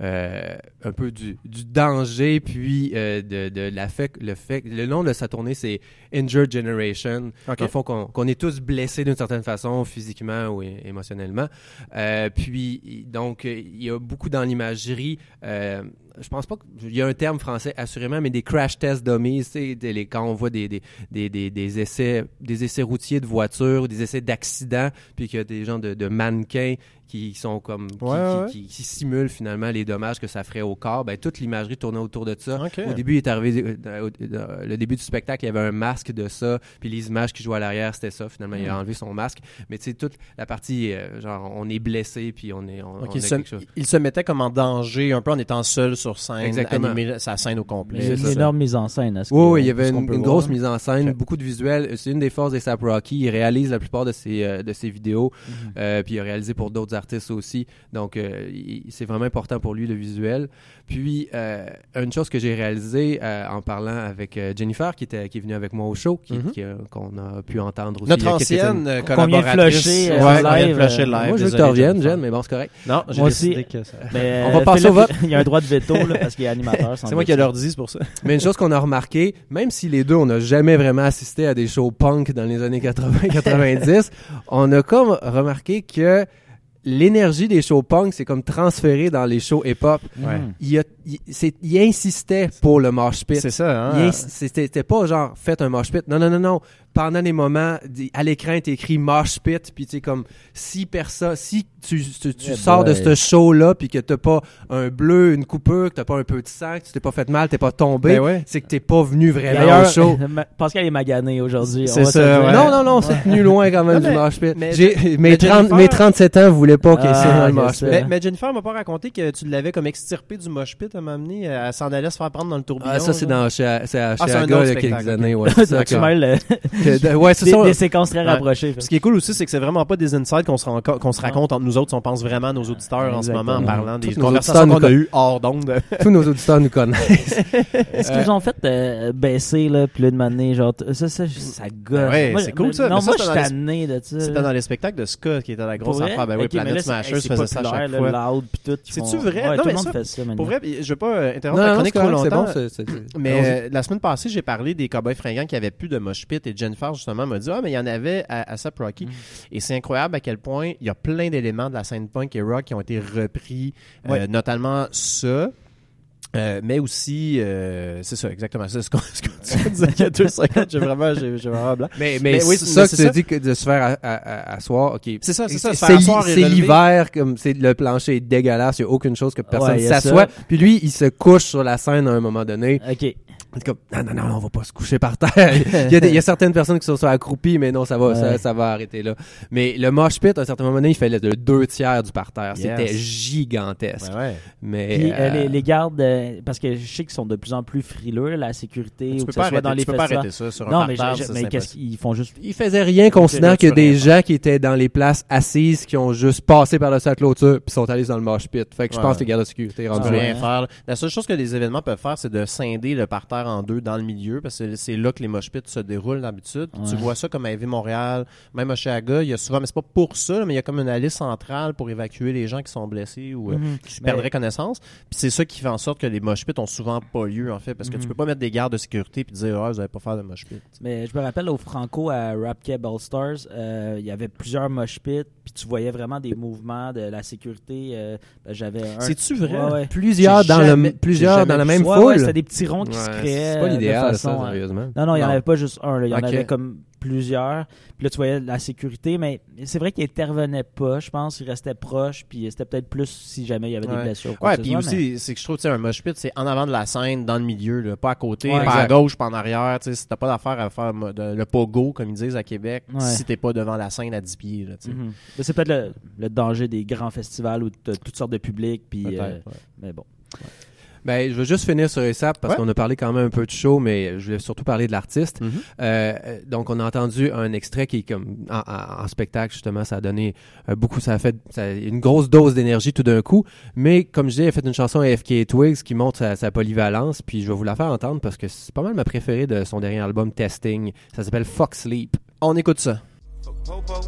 euh, un peu du, du danger puis euh, de, de la fait, le fait le nom de sa tournée c'est Injured Generation. Ok. Dans le fond qu'on est tous blessés d'une certaine façon physiquement ou émotionnellement. Euh, puis donc il y a beaucoup dans l'imagerie. Euh, je pense pas qu'il y a un terme français assurément, mais des crash test dummies, des- les- quand on voit des, des, des, des, des essais des essais routiers de voitures, des essais d'accidents, puis qu'il y a des gens de, de mannequins qui sont comme qui, Ouais, qui- ouais. qui- qui simulent finalement les dommages que ça ferait au corps. Ben toute l'imagerie tournait autour de ça. Au début, il est arrivé euh, euh, le début du spectacle, il y avait un masque de ça, puis les images qui jouaient à l'arrière, c'était ça. Finalement, Mm. il a enlevé son masque, mais tu sais toute la partie euh, genre on est blessé puis on est on, Ok, on a il, se, quelque chose. il se mettait comme en danger, un peu en étant seul sur scène, Exactement. animer sa scène au complet. il y a c'est une ça. énorme mise en scène. à ce Oui, que- oui, il y avait une, grosse mise en scène, beaucoup de visuels. C'est une des forces d'A$AP Rocky. Il réalise la plupart de ses, euh, de ses vidéos, Mhm. euh, puis il a réalisé pour d'autres artistes aussi. Donc, euh, c'est vraiment important pour lui, le visuel. Puis, euh, une chose que j'ai réalisée euh, en parlant avec euh, Jennifer, qui, était, qui est venue avec moi au show, qui- Mhm. euh, qu'on a pu entendre aussi. Notre quelques ancienne semaines. euh, collaboratrice. flusher, euh, ouais, live, flusher euh, live. Moi, je veux que tu reviennes. Jen, mais bon, c'est correct. Non, j'ai Moi décidé aussi. que ça... Mais, On va euh, passer Philippe, au vote. Il y a un droit de veto là, parce qu'il est animateur. C'est moi qui ai l'ordi, c'est pour ça. Mais une chose qu'on a remarqué, même si les deux, on n'a jamais vraiment assisté à des shows punk dans les années 80-90, on a comme remarqué que l'énergie des shows punk, c'est comme transféré dans les shows hip-hop. Ouais. Il, a- il- c'est- il insistait pour le mosh pit. C'est ça, hein? c'était pas genre faites un mosh pit. Non, non, non, non. Pendant les moments, à l'écran, t'es écrit mosh pit, puis tu sais, comme si personne, si tu, tu, tu sors de ce show-là, puis que t'as pas un bleu, une coupure, que t'as pas un peu de sang, que tu t'es pas fait mal, t'es pas tombé, Ben ouais. c'est que t'es pas venu vraiment au show. Pascal est magané aujourd'hui. C'est ça, ouais. Non, non, non, c'est tenu loin quand même Non, du mosh pit. mais- J'ai- mais mes, 30, Jennifer- mes 37 ans voulaient pas qu'il y ait Ah, dans le mosh pit. Mais, mais Jennifer m'a pas raconté que tu l'avais comme extirpé du mosh pit à m'amener. Elle s'en allait se faire prendre dans le tourbillon. Ah, ça, c'est dans chez, c'est à Ah, il y a quelques années. Ouais, ouais, c'est des, ça. des séquences très Ouais. rapprochées. Ce qui est cool aussi, c'est que c'est vraiment pas des insights qu'on se, rend- qu'on se raconte entre nous autres. si On pense vraiment à nos auditeurs en ce moment en parlant des Tous conversations qu'on a eues hors d'onde. Tous nos auditeurs nous connaissent. Est-ce qu'ils ont fait euh, baisser, là, puis là, de m'amener, genre, ça, ça, ça gosse. Ouais, Moi, c'est cool, ça. Non, Mais moi, c'était je dans suis les- tanné de ça. C'était dans les spectacles de Ska qui était la grosse affaire. Ben oui, Planet Smashers c'est faisait ça chaque là, fois. C'est-tu vrai? Ouais, Non, tout mais le monde ça, fait ça, maintenant. Pour vrai, je vais pas interrompre la chronique c'est trop longtemps. Mais la semaine passée, j'ai parlé des Cowboys fringants qui avaient plus de mosh pit et Jennifer justement m'a dit ah mais il y en avait à, à Sap Rocky et c'est incroyable à quel point il y a plein d'éléments de la scène punk et rock qui ont été repris, euh, Ouais. notamment ça. euh, mais aussi, euh, c'est ça, exactement. C'est ce qu'on ce qu'on tu disais il y a deux secondes. J'ai vraiment, j'ai vraiment blanc. Mais, mais, Mais oui, c'est mais ça que tu ça. dit que de se faire asseoir, ok. C'est ça, c'est ça. C'est l'hiver, comme c'est le plancher est dégueulasse, il y a aucune chose que personne Ouais, s'assoit. ça. Puis lui, il se couche sur la scène à un moment donné. Ok. C'est comme non non non, on va pas se coucher par terre. il, y a des- il y a certaines personnes qui sont soit accroupies, mais non, ça va, ça, Ouais. ça va arrêter là. Mais le mosh pit, à un certain moment donné, il fait le, deux tiers du parterre. Yes. C'était gigantesque. Ouais, ouais. Mais Puis, euh, euh, les, les gardes, euh, parce que je sais qu'ils sont de plus en plus frileux, là, la sécurité, Tu ou peux que ce pas soit arrêter, dans les tu peux pas festivals. arrêter ça sur un Non, mais, parterre, je- ça, mais qu'est-ce qu'ils font juste. il faisait rien considérant là, qu'il y a tu peux des rien gens qui étaient dans les places assises qui ont juste passé par le sac clôture puis sont allés dans le mosh pit. Fait que je pense que les gardes de sécurité là. rien faire. La seule chose que les événements peuvent faire, c'est de scinder le parterre séparent en deux dans le milieu, parce que c'est là que les mosh pits se déroulent d'habitude. Ouais. Tu vois ça comme à Heavy Montréal, même à Chiaga, il y a souvent, mais c'est pas pour ça, mais il y a comme une allée centrale pour évacuer les gens qui sont blessés ou euh, Mhm. qui Ben, perdraient connaissance. Puis c'est ça qui fait en sorte que les mosh pits ont souvent pas lieu, en fait, parce que Mhm. tu peux pas mettre des gardes de sécurité puis dire, ah, vous allez pas faire de mosh pit. Mais je me rappelle au Franco à Rap Cab All Stars, euh, il y avait plusieurs mosh pits, puis tu voyais vraiment des mouvements de la sécurité. euh, ben, J'avais un. C'est-tu vrai? Ouais, ouais. Plusieurs dans, jamais- le, plusieurs dans la même Ouais, foule? ouais, c'était des petits ronds qui se Ouais, c'est pas de l'idéal, façon, ça, euh, sérieusement. Non, non, il n'y en avait pas juste un. là. Il y en avait comme plusieurs. Puis là, tu voyais la sécurité, mais c'est vrai qu'il intervenait pas, je pense. Il restait proche, puis c'était peut-être plus si jamais il y avait des Ouais. blessures. Ouais, puis soit, aussi, c'est que je trouve, tu sais, un mosh pit, c'est en avant de la scène, dans le milieu, là, pas à côté, Ouais, pas à gauche, pas en arrière, tu sais, si t'as pas d'affaire à faire de- le pogo, comme ils disent à Québec, Ouais. si t'es pas devant la scène à 10 pieds, là, tu sais. Mhm. Mais C'est peut-être le, le danger des grands festivals où tu as toutes sortes de publics. Puis, euh, ouais. mais bon. Ben, je veux juste finir sur ASAP parce Ouais. qu'on a parlé quand même un peu de show, mais je voulais surtout parler de l'artiste. Mhm. Euh, euh, donc, on a entendu un extrait qui est comme en, en- en spectacle, justement, ça a donné euh, beaucoup, ça a fait ça a- une grosse dose d'énergie tout d'un coup. Mais comme je disais, il a fait une chanson à FK Twigs qui montre sa, sa polyvalence, puis je vais vous la faire entendre parce que c'est pas mal ma préférée de son dernier album Testing. Ça s'appelle Fuck Sleep. On écoute ça. Popo,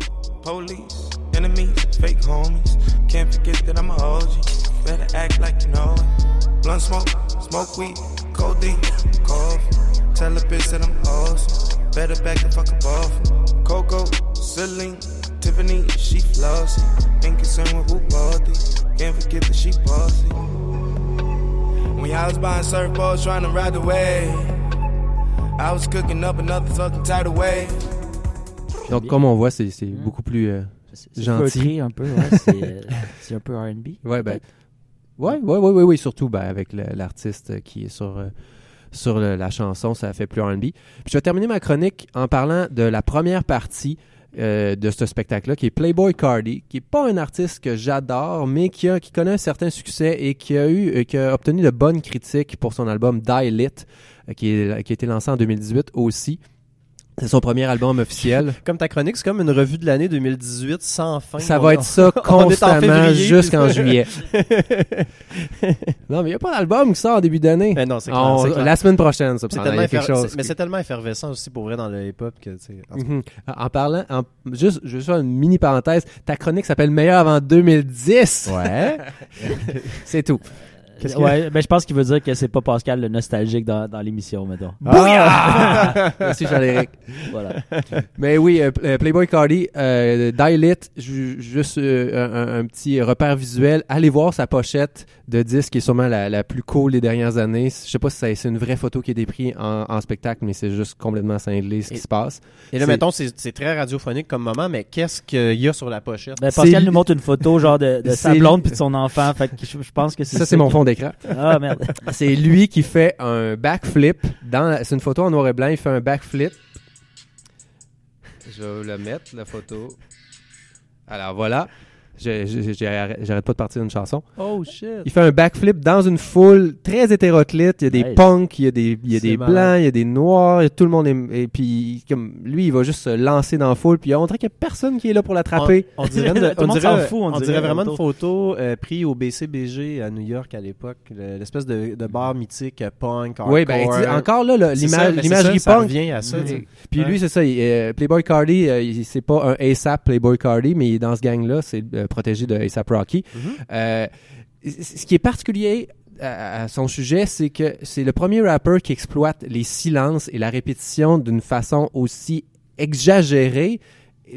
police, enemies, fake homies. Can't forget that I'm a OG. Better act like you know it. Blunt smoke, smoke weed, codeine, coffee. Tell a bitch that I'm awesome. Better back the fuck up off. Coco, Celine, Tiffany, she flossy. Ain't concerned with who bought these. Can't forget that she bossy. When I was buying surfboards trying to ride the wave. I was cooking up another fucking tidal wave. Donc, comme on voit, c'est c'est Mhm. beaucoup plus. euh, Gentil. un peu. ouais, c'est, euh, c'est un peu RB. Ouais, ben. Ouais, ouais, ouais, ouais, ouais, surtout ben, avec l'artiste qui est sur, euh, sur le- la chanson, ça fait plus R&B. Puis je vais terminer ma chronique en parlant de la première partie euh, de ce spectacle-là, qui est Playboy Cardi, qui est pas un artiste que j'adore, mais qui, a, qui connaît un certain succès et qui a eu, euh, qui a obtenu de bonnes critiques pour son album Die Lit, qui, est, qui a été lancé en 2018 aussi. C'est son premier album officiel. Comme ta chronique, c'est comme une revue de l'année 2018 sans fin. Ça On- va être ça constamment jusqu'en juillet. non, mais il n'y a pas d'album qui sort en début d'année. Mais non, c'est. La semaine prochaine, ça tellement quelque chose. Mais c'est tellement effervescent aussi pour vrai dans le hip-hop que, tu sais. en. Mhm. Parlant, en- juste, je vais faire une mini parenthèse. Ta chronique s'appelle Meilleur avant 2010. Ouais. C'est tout. Ouais, ben, je pense qu'il veut dire que c'est pas Pascal le nostalgique dans, dans l'émission, mettons. Bouillard! Merci Jean-Éric. Voilà. Mais oui, euh, euh, Playboy Cardi, euh, Die Lit, ju- juste euh, un, un petit repère visuel. Allez voir sa pochette de disque qui est sûrement la, la plus cool des dernières années. Je sais pas si ça- c'est une vraie photo qui est déprise en, en spectacle, mais c'est juste complètement cinglé ce qui Et- se passe. Et là, mettons, c'est très radiophonique comme moment, mais qu'est-ce qu'il y a sur la pochette? Ben, Pascal nous montre une photo genre de, de sa blonde puis de son enfant. Fait que je, je pense que c'est Ça, c'est mon fond d'écran. Ah merde. C'est lui qui fait un backflip. Dans la- C'est une photo en noir et blanc. Il fait un backflip. Je vais le mettre, la photo. Alors voilà. J'arrête pas de partir d'une chanson. Oh shit! Il fait un backflip dans une foule très hétéroclite. Il y a des Nice. punks, il y a des, il y a des marrant. blancs, il y a des noirs. Tout le monde est. Et puis, comme lui, il va juste se lancer dans la foule. Puis on dirait qu'il y a personne qui est là pour l'attraper. On, on dirait, une- Tout le on monde dirait- s'en fout, on on dirait, dirait vraiment une photo euh, prise au BCBG à New York à l'époque, le- l'espèce de, de bar mythique euh, punk. Oui, ben hardcore. encore là, l'imagerie punk. revient à ça. Puis Ouais. lui, c'est ça. il- euh, Playboy Cardi, euh, c'est pas un ASAP Playboy Cardi, mais il est dans ce gang-là. C'est euh, protégé de ASAP Rocky. Mhm. Euh, ce qui est particulier à, son sujet, c'est que c'est le premier rappeur qui exploite les silences et la répétition d'une façon aussi exagérée,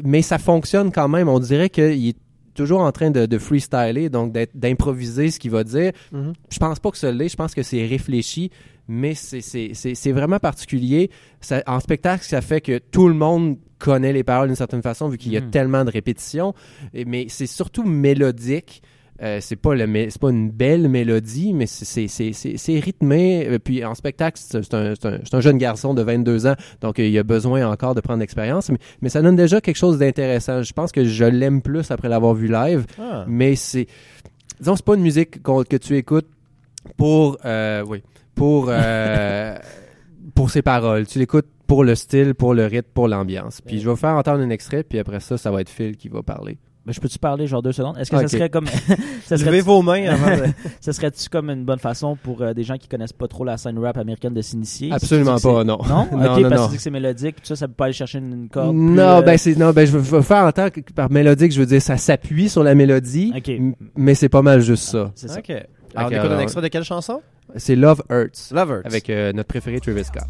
mais ça fonctionne quand même. On dirait qu'il est toujours en train de, de freestyler, donc d'improviser ce qu'il va dire. Mhm. Je pense pas que ça l'est, je pense que c'est réfléchi, mais c'est- vraiment particulier. Ça- en spectacle, ça fait que tout le monde connaît les paroles d'une certaine façon, vu qu'il y a Mhm. tellement de répétitions, Et- mais c'est surtout mélodique. Euh, c'est pas le pas une belle mélodie mais c'est- rythmé Euh, puis en spectacle c'est un, un, un jeune garçon de 22 ans donc euh, il a besoin encore de prendre l'expérience mais, mais ça donne déjà quelque chose d'intéressant je pense que je l'aime plus après l'avoir vu live Ah. mais c'est disons c'est pas une musique que tu écoutes pour euh, oui pour euh, pour ses paroles tu l'écoutes pour le style pour le rythme pour l'ambiance puis je vais vous faire entendre un extrait puis après ça ça va être Phil qui va parler Ben, je peux-tu parler genre deux secondes? Est-ce que ça serait comme. ça serait Levez vos mains avant de... ça serait-tu comme une bonne façon pour euh, des gens qui connaissent pas trop la scène rap américaine de s'initier? Absolument Si pas, non. Non? Non, ok, non, parce non. que tu dis que c'est mélodique, tout ça, ça peut pas aller chercher une, une corde. plus, Non, euh, ben c'est non, ben je veux- veux faire entendre que par mélodique, je veux dire ça s'appuie sur la mélodie, mais c'est pas mal juste ça. C'est ça. OK. Alors, on Ok, écoute un extrait de quelle chanson? C'est Love Hurts Lovers. avec euh, notre préféré Travis Scott.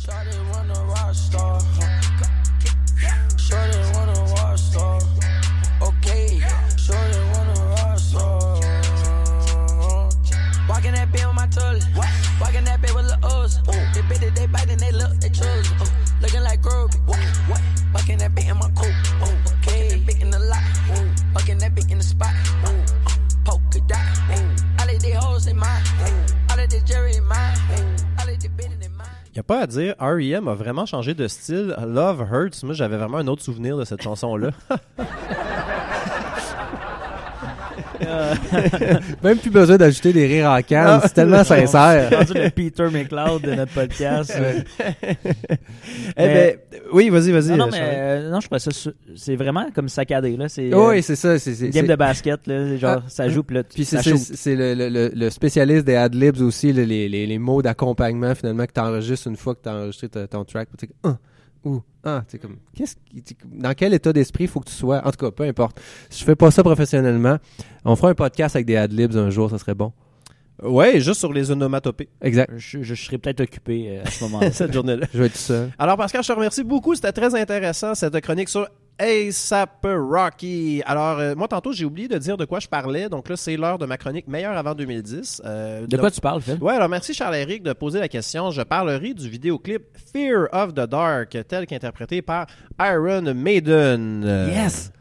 Il n'y a pas à dire, R.E.M. a vraiment changé de style. Love Hurts, moi j'avais vraiment un autre souvenir de cette chanson-là. Même plus besoin d'ajouter des rires en canne, c'est tellement sincère. C'est rendu le Peter McLeod de notre podcast. eh ben, oui, vas-y, vas-y. non, non, euh, mais euh, non, je crois ça, c'est vraiment comme saccadé, là. C'est Oui, euh, c'est ça, c'est c'est game c'est- de basket, là. Genre, Ah, ça joue, puis là, Puis c'est le, le, le, le spécialiste des ad-libs aussi, le- les, les, les mots d'accompagnement finalement que tu enregistres une fois que tu as enregistré ta- ton track. Ou, ah, tu sais, comme, qu'est-ce dans quel état d'esprit faut que tu sois? En tout cas, peu importe. Si je fais pas ça professionnellement, on fera un podcast avec des ad-libs un jour, ça serait bon. Ouais, juste sur les onomatopées. Exact. Je, je serais peut-être occupé euh, à ce moment-là. cette journée-là. Je vais être tout seul. Alors, Pascal, je te remercie beaucoup. C'était très intéressant, cette chronique sur ASAP Rocky. Alors, euh, moi, tantôt, j'ai oublié de dire de quoi je parlais. Donc là, c'est l'heure de ma chronique meilleure avant 2010. Euh, De quoi tu parles, Phil? Ouais, alors merci Charles-Éric de poser la question. Je parlerai du vidéoclip Fear of the Dark, tel qu'interprété par Iron Maiden. Yes!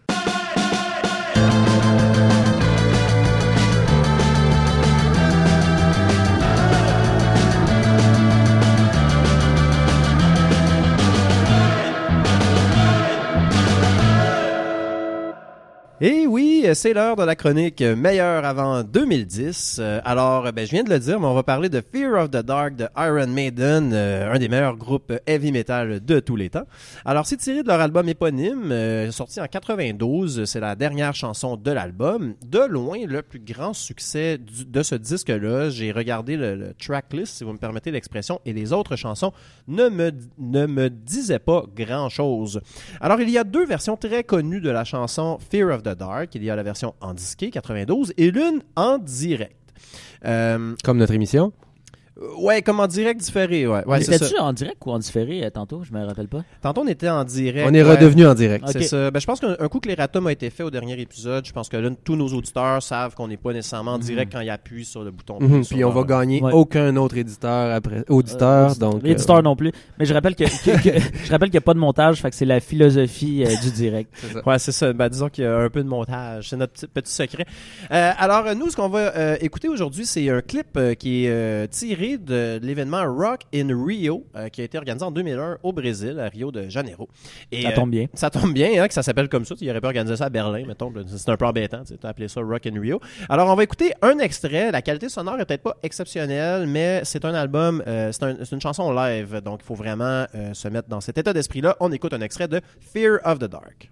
Euh, c'est l'heure de la chronique meilleure avant 2010. Euh, alors, euh, ben, je viens de le dire, mais on va parler de Fear of the Dark de Iron Maiden, un des meilleurs groupes heavy metal de tous les temps. Alors, c'est tiré de leur album éponyme, sorti en 92. C'est la dernière chanson de l'album. De loin, le plus grand succès de ce disque-là. J'ai regardé le, tracklist, si vous me permettez l'expression, et les autres chansons ne me, ne me disaient pas grand-chose. Alors, il y a deux versions très connues de la chanson Fear of the Dark. Il y la version en disqué, 92, et l'une en direct. Euh, Comme notre émission. Ouais, comme en direct différé, ouais. ouais c'est ça. C'était-tu en direct ou en différé euh, tantôt? Je me rappelle pas. Tantôt, on était en direct. On est ouais. redevenu en direct. C'est ça. Ben, je pense qu'un un coup que l'erratum a été fait au dernier épisode, je pense que là, tous nos auditeurs savent qu'on n'est pas nécessairement en direct quand ils appuient sur le bouton. Mhm, sur Puis on va gagner Ouais. aucun autre éditeur après auditeur Euh, donc L'éditeur euh, non plus. Mais je rappelle que, que- que- je rappelle qu'il n'y a pas de montage, fait que c'est la philosophie euh, du direct. c'est ça. Ouais, c'est ça. Ben, disons qu'il y a un peu de montage. C'est notre petit, petit secret. Euh, alors, euh, nous, ce qu'on va euh, écouter aujourd'hui, c'est un clip euh, qui est euh, de l'événement Rock in Rio, euh, qui a été organisé en 2001 au Brésil, à Rio de Janeiro. Et, Ça euh, tombe bien. Ça tombe bien, hein, que ça s'appelle comme ça. Il aurait pu organiser ça à Berlin, mettons. C'est un peu embêtant, tu t'as appelé ça Rock in Rio. Alors, on va écouter un extrait. La qualité sonore est peut-être pas exceptionnelle, mais c'est un album, euh, c'est un- c'est une chanson live. Donc, il faut vraiment euh, se mettre dans cet état d'esprit-là. On écoute un extrait de Fear of the Dark.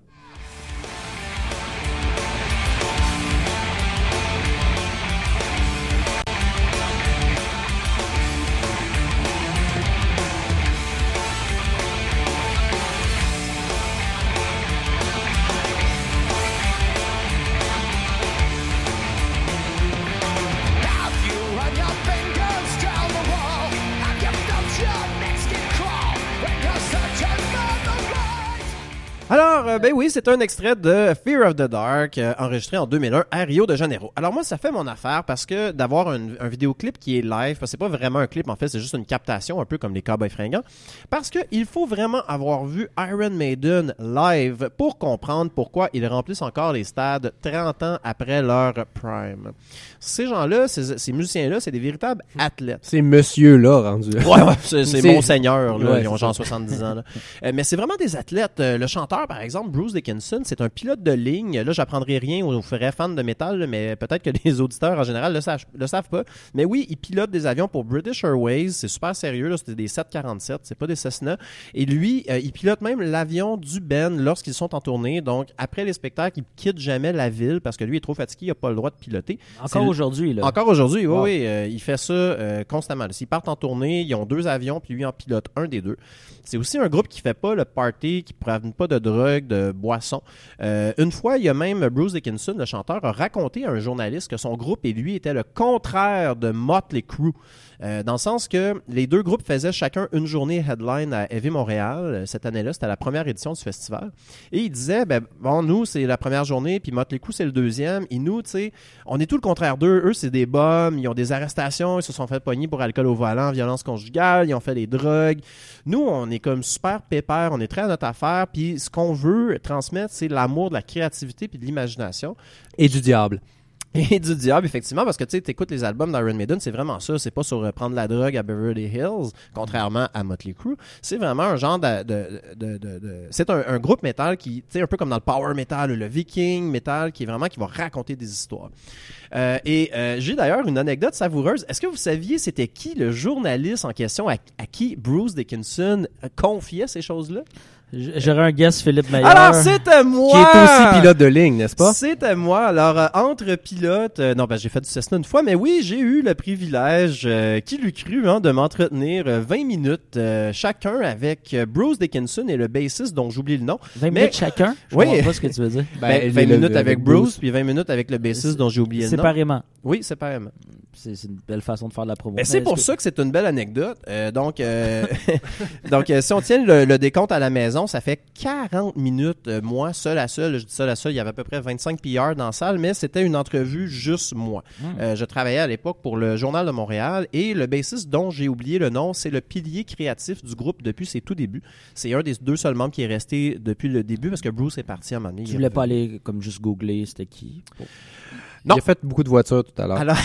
Euh, ben oui, c'est un extrait de Fear of the Dark, euh, enregistré en 2001 à Rio de Janeiro. Alors moi, ça fait mon affaire parce que d'avoir un, un vidéoclip qui est live, parce que c'est pas vraiment un clip, en fait, c'est juste une captation, un peu comme les Cowboys fringants, parce que il faut vraiment avoir vu Iron Maiden live pour comprendre pourquoi ils remplissent encore les stades 30 ans après leur prime. Ces gens-là, ces, ces musiciens-là, c'est des véritables athlètes. c'est monsieur là rendu là. Ouais, ouais, c'est c'est C'est- monseigneur, là. Ouais, ils ont genre 70 ans, là. Euh, mais c'est vraiment des athlètes. Le chanteur, par exemple, Bruce Dickinson. C'est un pilote de ligne. Là, j'apprendrai rien aux vrais fans de métal, mais peut-être que les auditeurs en général le, savent- le savent pas. Mais oui, il pilote des avions pour British Airways. C'est super sérieux. C'était des 747, c'est pas des Cessna. Et lui, euh, il pilote même l'avion du Ben lorsqu'ils sont en tournée. Donc, après les spectacles, il quitte jamais la ville parce que lui est trop fatigué, il a pas le droit de piloter. Encore aujourd'hui, là. Encore aujourd'hui, oui, Wow. oui, euh, il fait ça euh, constamment. S'ils partent en tournée, ils ont deux avions, puis lui en pilote un des deux. C'est aussi un groupe qui fait pas le party, qui prennent pas de drogue, de Euh, une fois, il y a même Bruce Dickinson, le chanteur, a raconté à un journaliste que son groupe et lui étaient le contraire de Motley Crue. Euh, dans le sens que les deux groupes faisaient chacun une journée headline à Heavy Montréal. Euh, Cette année-là, c'était la première édition du festival. Et il disait, ben, bon, nous, c'est la première journée, puis Motley Crue, c'est le deuxième. Et nous, tu sais, on est tout le contraire d'eux. Eux, c'est des bombes, ils ont des arrestations, ils se sont fait pogner pour alcool au volant, violence conjugale, ils ont fait des drogues. Nous, on est comme super pépère, on est très à notre affaire, puis ce qu'on veut transmettre, c'est l'amour de la créativité puis de l'imagination. Et du diable. Et du diable, effectivement, parce que tu sais, t'écoutes les albums d'Iron Maiden, c'est vraiment ça. C'est pas sur euh, prendre la drogue à Beverly Hills, contrairement à Motley Crue. C'est vraiment un genre de. c'est un, groupe métal qui, tu sais, un peu comme dans le power metal, le viking metal, qui est vraiment qui va raconter des histoires. Euh, et euh, j'ai d'ailleurs une anecdote savoureuse. Est-ce que vous saviez c'était qui le journaliste en question à, à qui Bruce Dickinson confiait ces choses-là? J'aurais un guess, Philippe Meilleur. Alors, c'était moi! Qui est aussi pilote de ligne, n'est-ce pas? C'était moi. Alors, euh, entre pilotes, euh, non, ben, j'ai fait du Cessna une fois, mais oui, j'ai eu le privilège, euh, qui l'eût cru, hein, de m'entretenir euh, 20 minutes euh, chacun avec Bruce Dickinson et le bassiste dont j'oublie le nom. 20 mais- minutes chacun? Je Oui. comprends pas ce que tu veux dire. Ben, 20 le- minutes le- avec Bruce, puis 20 minutes avec le bassiste dont j'ai oublié le nom. Séparément. Oui, séparément. C'est une belle façon de faire de la promo. Ben, c'est pour ça que c'est une belle anecdote. Euh, donc, euh, donc euh, si on tient le, le décompte à la maison, ça fait 40 minutes, euh, moi, seul à seul. Je dis seul à seul, il y avait à peu près 25 PR dans la salle, mais c'était une entrevue juste moi. Euh, je travaillais à l'époque pour le Journal de Montréal et le bassiste dont j'ai oublié le nom, c'est le pilier créatif du groupe depuis ses tout débuts. C'est un des deux seuls membres qui est resté depuis le début parce que Bruce est parti à un moment donné. tu voulais pas aller comme juste googler c'était qui? Non. Il a fait beaucoup de voitures tout à l'heure. Alors,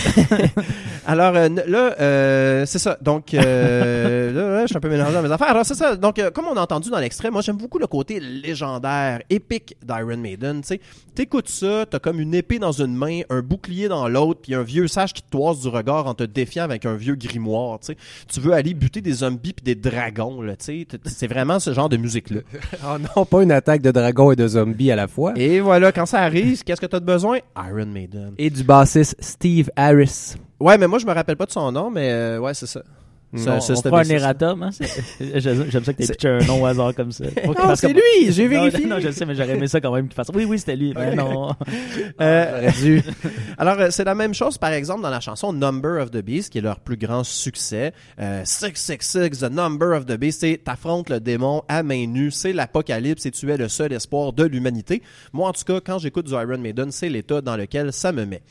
alors euh, là, euh, c'est ça. Donc, euh, là, là, je suis un peu mélangé dans mes affaires. Alors, c'est ça. Donc, comme on a entendu dans l'extrait, moi, j'aime beaucoup le côté légendaire, épique d'Iron Maiden. Tu sais, t'écoutes ça, t'as comme une épée dans une main, un bouclier dans l'autre, puis un vieux sage qui te toise du regard en te défiant avec un vieux grimoire. Tu sais, tu veux aller buter des zombies puis des dragons. Là, tu sais, T- c'est vraiment ce genre de musique-là. Oh non, pas une attaque de dragons et de zombies à la fois. Et voilà, quand ça arrive, qu'est-ce que t'as de besoin? Iron Maiden. Et du bassiste Steve Harris. Ouais, mais moi, je me rappelle pas de son nom, mais euh, ouais, c'est ça. Ça- ça, on un erratum. Hein? J'aime ça que t'aies pitché un nom au hasard comme ça. Non, c'est comme- lui, j'ai Non, vérifié. Non, je sais, mais j'aurais aimé ça quand même qu'il fasse. Oui, oui, c'était lui. Mais non. Euh, J'aurais dû. alors, euh, c'est la même chose, par exemple, dans la chanson Number of the Beast, qui est leur plus grand succès. Euh, 666, The Number of the Beast, c'est t'affrontes le démon à main nue, c'est l'apocalypse et tu es le seul espoir de l'humanité. Moi, en tout cas, quand j'écoute du Iron Maiden, c'est l'état dans lequel ça me met.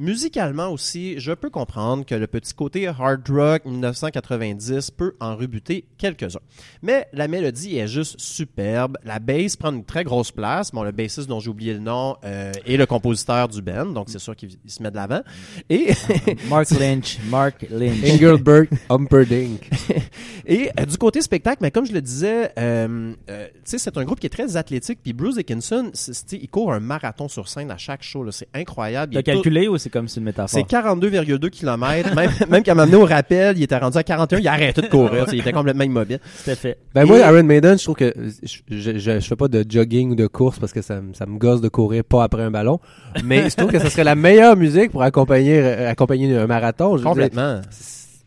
Musicalement aussi, je peux comprendre que le petit côté hard rock 1990 peut en rebuter quelques-uns. Mais la mélodie est juste superbe. La bass prend une très grosse place. Bon, le bassiste dont j'ai oublié le nom euh, est le compositeur du band, donc c'est sûr qu'il il se met de l'avant. Et, Mark Lynch. Mark Lynch. Engelbert Humperdinck. et euh, du côté spectacle, mais comme je le disais, euh, euh, tu sais, c'est un groupe qui est très athlétique. Puis Bruce Dickinson, il court un marathon sur scène à chaque show. là. C'est incroyable. Il T'as est tout- calculé ou c'est comme c'est une métaphore? C'est 42,2 km. Même, même quand m'a amené au rappel, il était rendu à 41. Il a arrêté de courir. il était complètement immobile. C'était fait. Ben moi, Iron Maiden, je trouve que je, je, je, je fais pas de jogging ou de course parce que ça, me- ça me gosse de courir pas après un ballon. Mais je trouve que ce serait la meilleure musique pour accompagner, euh, accompagner un marathon. Je veux dire, Complètement.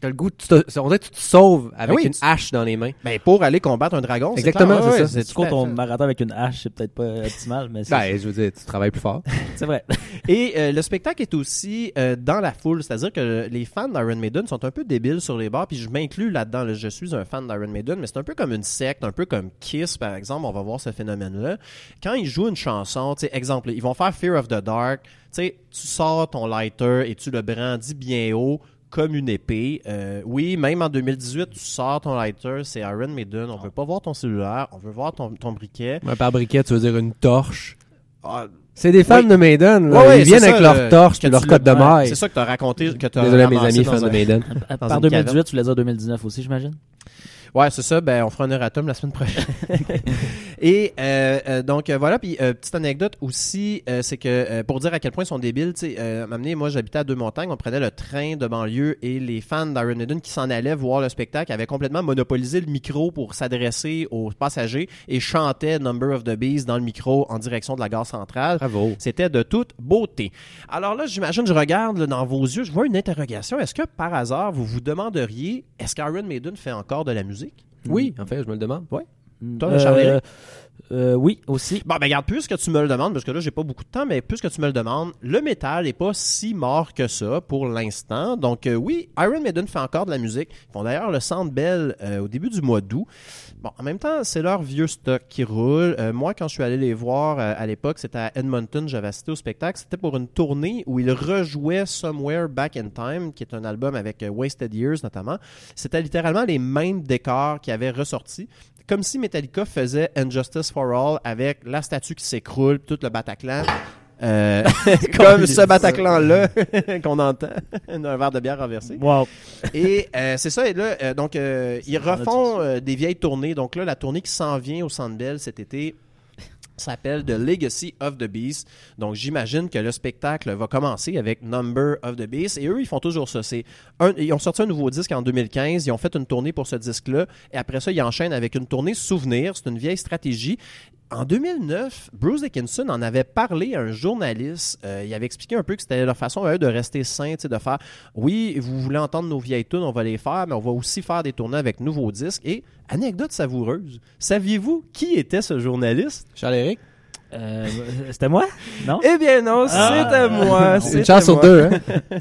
T'as le goût, tu te- on dirait que tu te sauves avec oui, une tu- hache dans les mains. Ben, pour aller combattre un dragon. c'est Exactement, c'est Ouais, ça. ouais, Tu à ton fait. marathon avec une hache, c'est peut-être pas optimal, mais c'est Ben, je veux dire, tu travailles plus fort. c'est vrai. Et euh, le spectacle est aussi euh, dans la foule, c'est-à-dire que les fans d'Iron Maiden sont un peu débiles sur les bars, puis je m'inclus là-dedans. là. Je suis un fan d'Iron Maiden, mais c'est un peu comme une secte, un peu comme Kiss, par exemple. On va voir ce phénomène-là. Quand ils jouent une chanson, tu sais, exemple, ils vont faire Fear of the Dark. Tu sais, tu sors ton lighter et tu le brandis bien haut comme une épée. Euh, oui, même en 2018, tu sors ton lighter, c'est Iron Maiden. On veut pas voir ton cellulaire, on veut voir ton, ton briquet. Un par briquet, tu veux dire une torche. Ah, C'est des fans Oui. de Maiden, là. Ouais, ouais, Ils viennent avec ça, leur le- torche et leur code de maille. C'est ça que tu as raconté, que tu as Désolé à mes amis fans de Maiden. Par Dans une 2018, caverne. tu voulais dire 2019 aussi, j'imagine? Ouais, c'est ça. Ben, on fera un erratum la semaine prochaine. Et euh, euh, donc euh, voilà. Puis petite anecdote aussi, c'est que pour dire à quel point ils sont débiles, tu sais, donné, moi j'habitais à Deux Montagnes, on prenait le train de banlieue et les fans d'Iron Maiden qui s'en allaient voir le spectacle avaient complètement monopolisé le micro pour s'adresser aux passagers et chantaient Number of the Beast dans le micro en direction de la gare centrale. Bravo. C'était de toute beauté. Alors là, j'imagine, je regarde là, dans vos yeux, je vois une interrogation. Est-ce que par hasard, vous vous demanderiez, est-ce qu'Iron Maiden fait encore de la musique? Oui, en fait, je me le demande. Toi, Charles-Éric? Euh, oui, aussi. Bon, ben regarde, puisque tu me le demandes, parce que là, j'ai pas beaucoup de temps, mais puisque tu me le demandes, le métal est pas si mort que ça pour l'instant. Donc, euh, oui, Iron Maiden fait encore de la musique. Ils font d'ailleurs le Centre Bell euh, au début du mois d'août. Bon, en même temps, c'est leur vieux stock qui roule. Moi, quand je suis allé les voir à l'époque, c'était à Edmonton, j'avais assisté au spectacle. C'était pour une tournée où ils rejouaient Somewhere Back in Time, qui est un album avec Wasted Years notamment. C'était littéralement les mêmes décors qui avaient ressorti. Comme si Metallica faisait Injustice for All avec la statue qui s'écroule, tout le Bataclan. Euh, comme ce Bataclan-là qu'on entend, un verre de bière renversé. Wow. Et euh, c'est ça, et là, euh, donc, euh, ils refont des vieilles tournées. Donc là, la tournée qui s'en vient au Centre Bell cet été s'appelle The Legacy of the Beast. Donc j'imagine que le spectacle va commencer avec Number of the Beast. Et eux, ils font toujours ça. C'est ils ont sorti un nouveau disque en 2015. Ils ont fait une tournée pour ce disque-là. Et après ça, ils enchaînent avec une tournée souvenir. C'est une vieille stratégie. En 2009, Bruce Dickinson en avait parlé à un journaliste. Euh, il avait expliqué un peu que c'était leur façon à eux de rester sains, tu sais, de faire oui, vous voulez entendre nos vieilles tunes, on va les faire, mais on va aussi faire des tournées avec nouveaux disques. Et anecdote savoureuse, saviez-vous qui était ce journaliste? Charles-Éric? Euh, C'était moi? Non? Eh bien non, Ah. c'était moi. C'est une chance sur moi. deux, hein?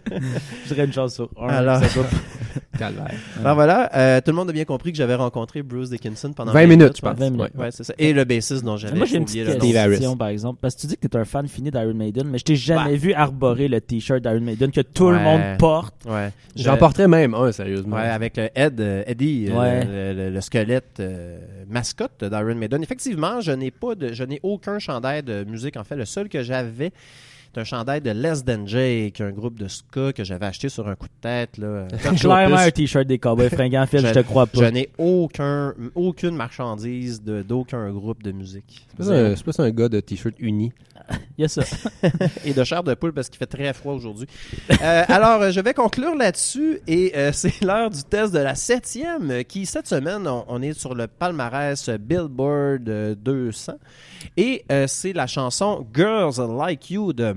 Je dirais une chance sur un. Alors. Calvaire. Ben voilà, euh, tout le monde a bien compris que j'avais rencontré Bruce Dickinson pendant 20 minutes, je pense. 20 minutes. Ouais, c'est ça. Et le bassiste dont j'avais Moi, j'ai une petite oublié le nom. Steve Harris. question, par exemple. Parce que tu dis que tu es un fan fini d'Iron Maiden, mais je t'ai jamais Ouais. vu arborer le t-shirt d'Iron Maiden que tout le monde porte. Ouais. J'en Je- porterais même un, sérieusement. Ouais, avec le Ed, euh, Eddie, euh, le, le- le squelette euh, mascotte d'Iron Maiden. Effectivement, je n'ai pas de, je n'ai aucun chandail de musique. En fait, le seul que j'avais, c'est un chandail de Less Than Jake, un groupe de ska que j'avais acheté sur un coup de tête. Là. Clairement un t-shirt des Cowboys fringants, Phil, je te crois Je pas. n'ai aucun, aucune marchandise de- d'aucun groupe de musique. C'est plus un- un gars de t-shirt uni. Il y a ça. et de chair de poule parce qu'il fait très froid aujourd'hui. Euh, alors, je vais conclure là-dessus et euh, c'est l'heure du test de la septième qui, cette semaine, on, on est sur le palmarès Billboard euh, 200 et euh, c'est la chanson Girls Like You de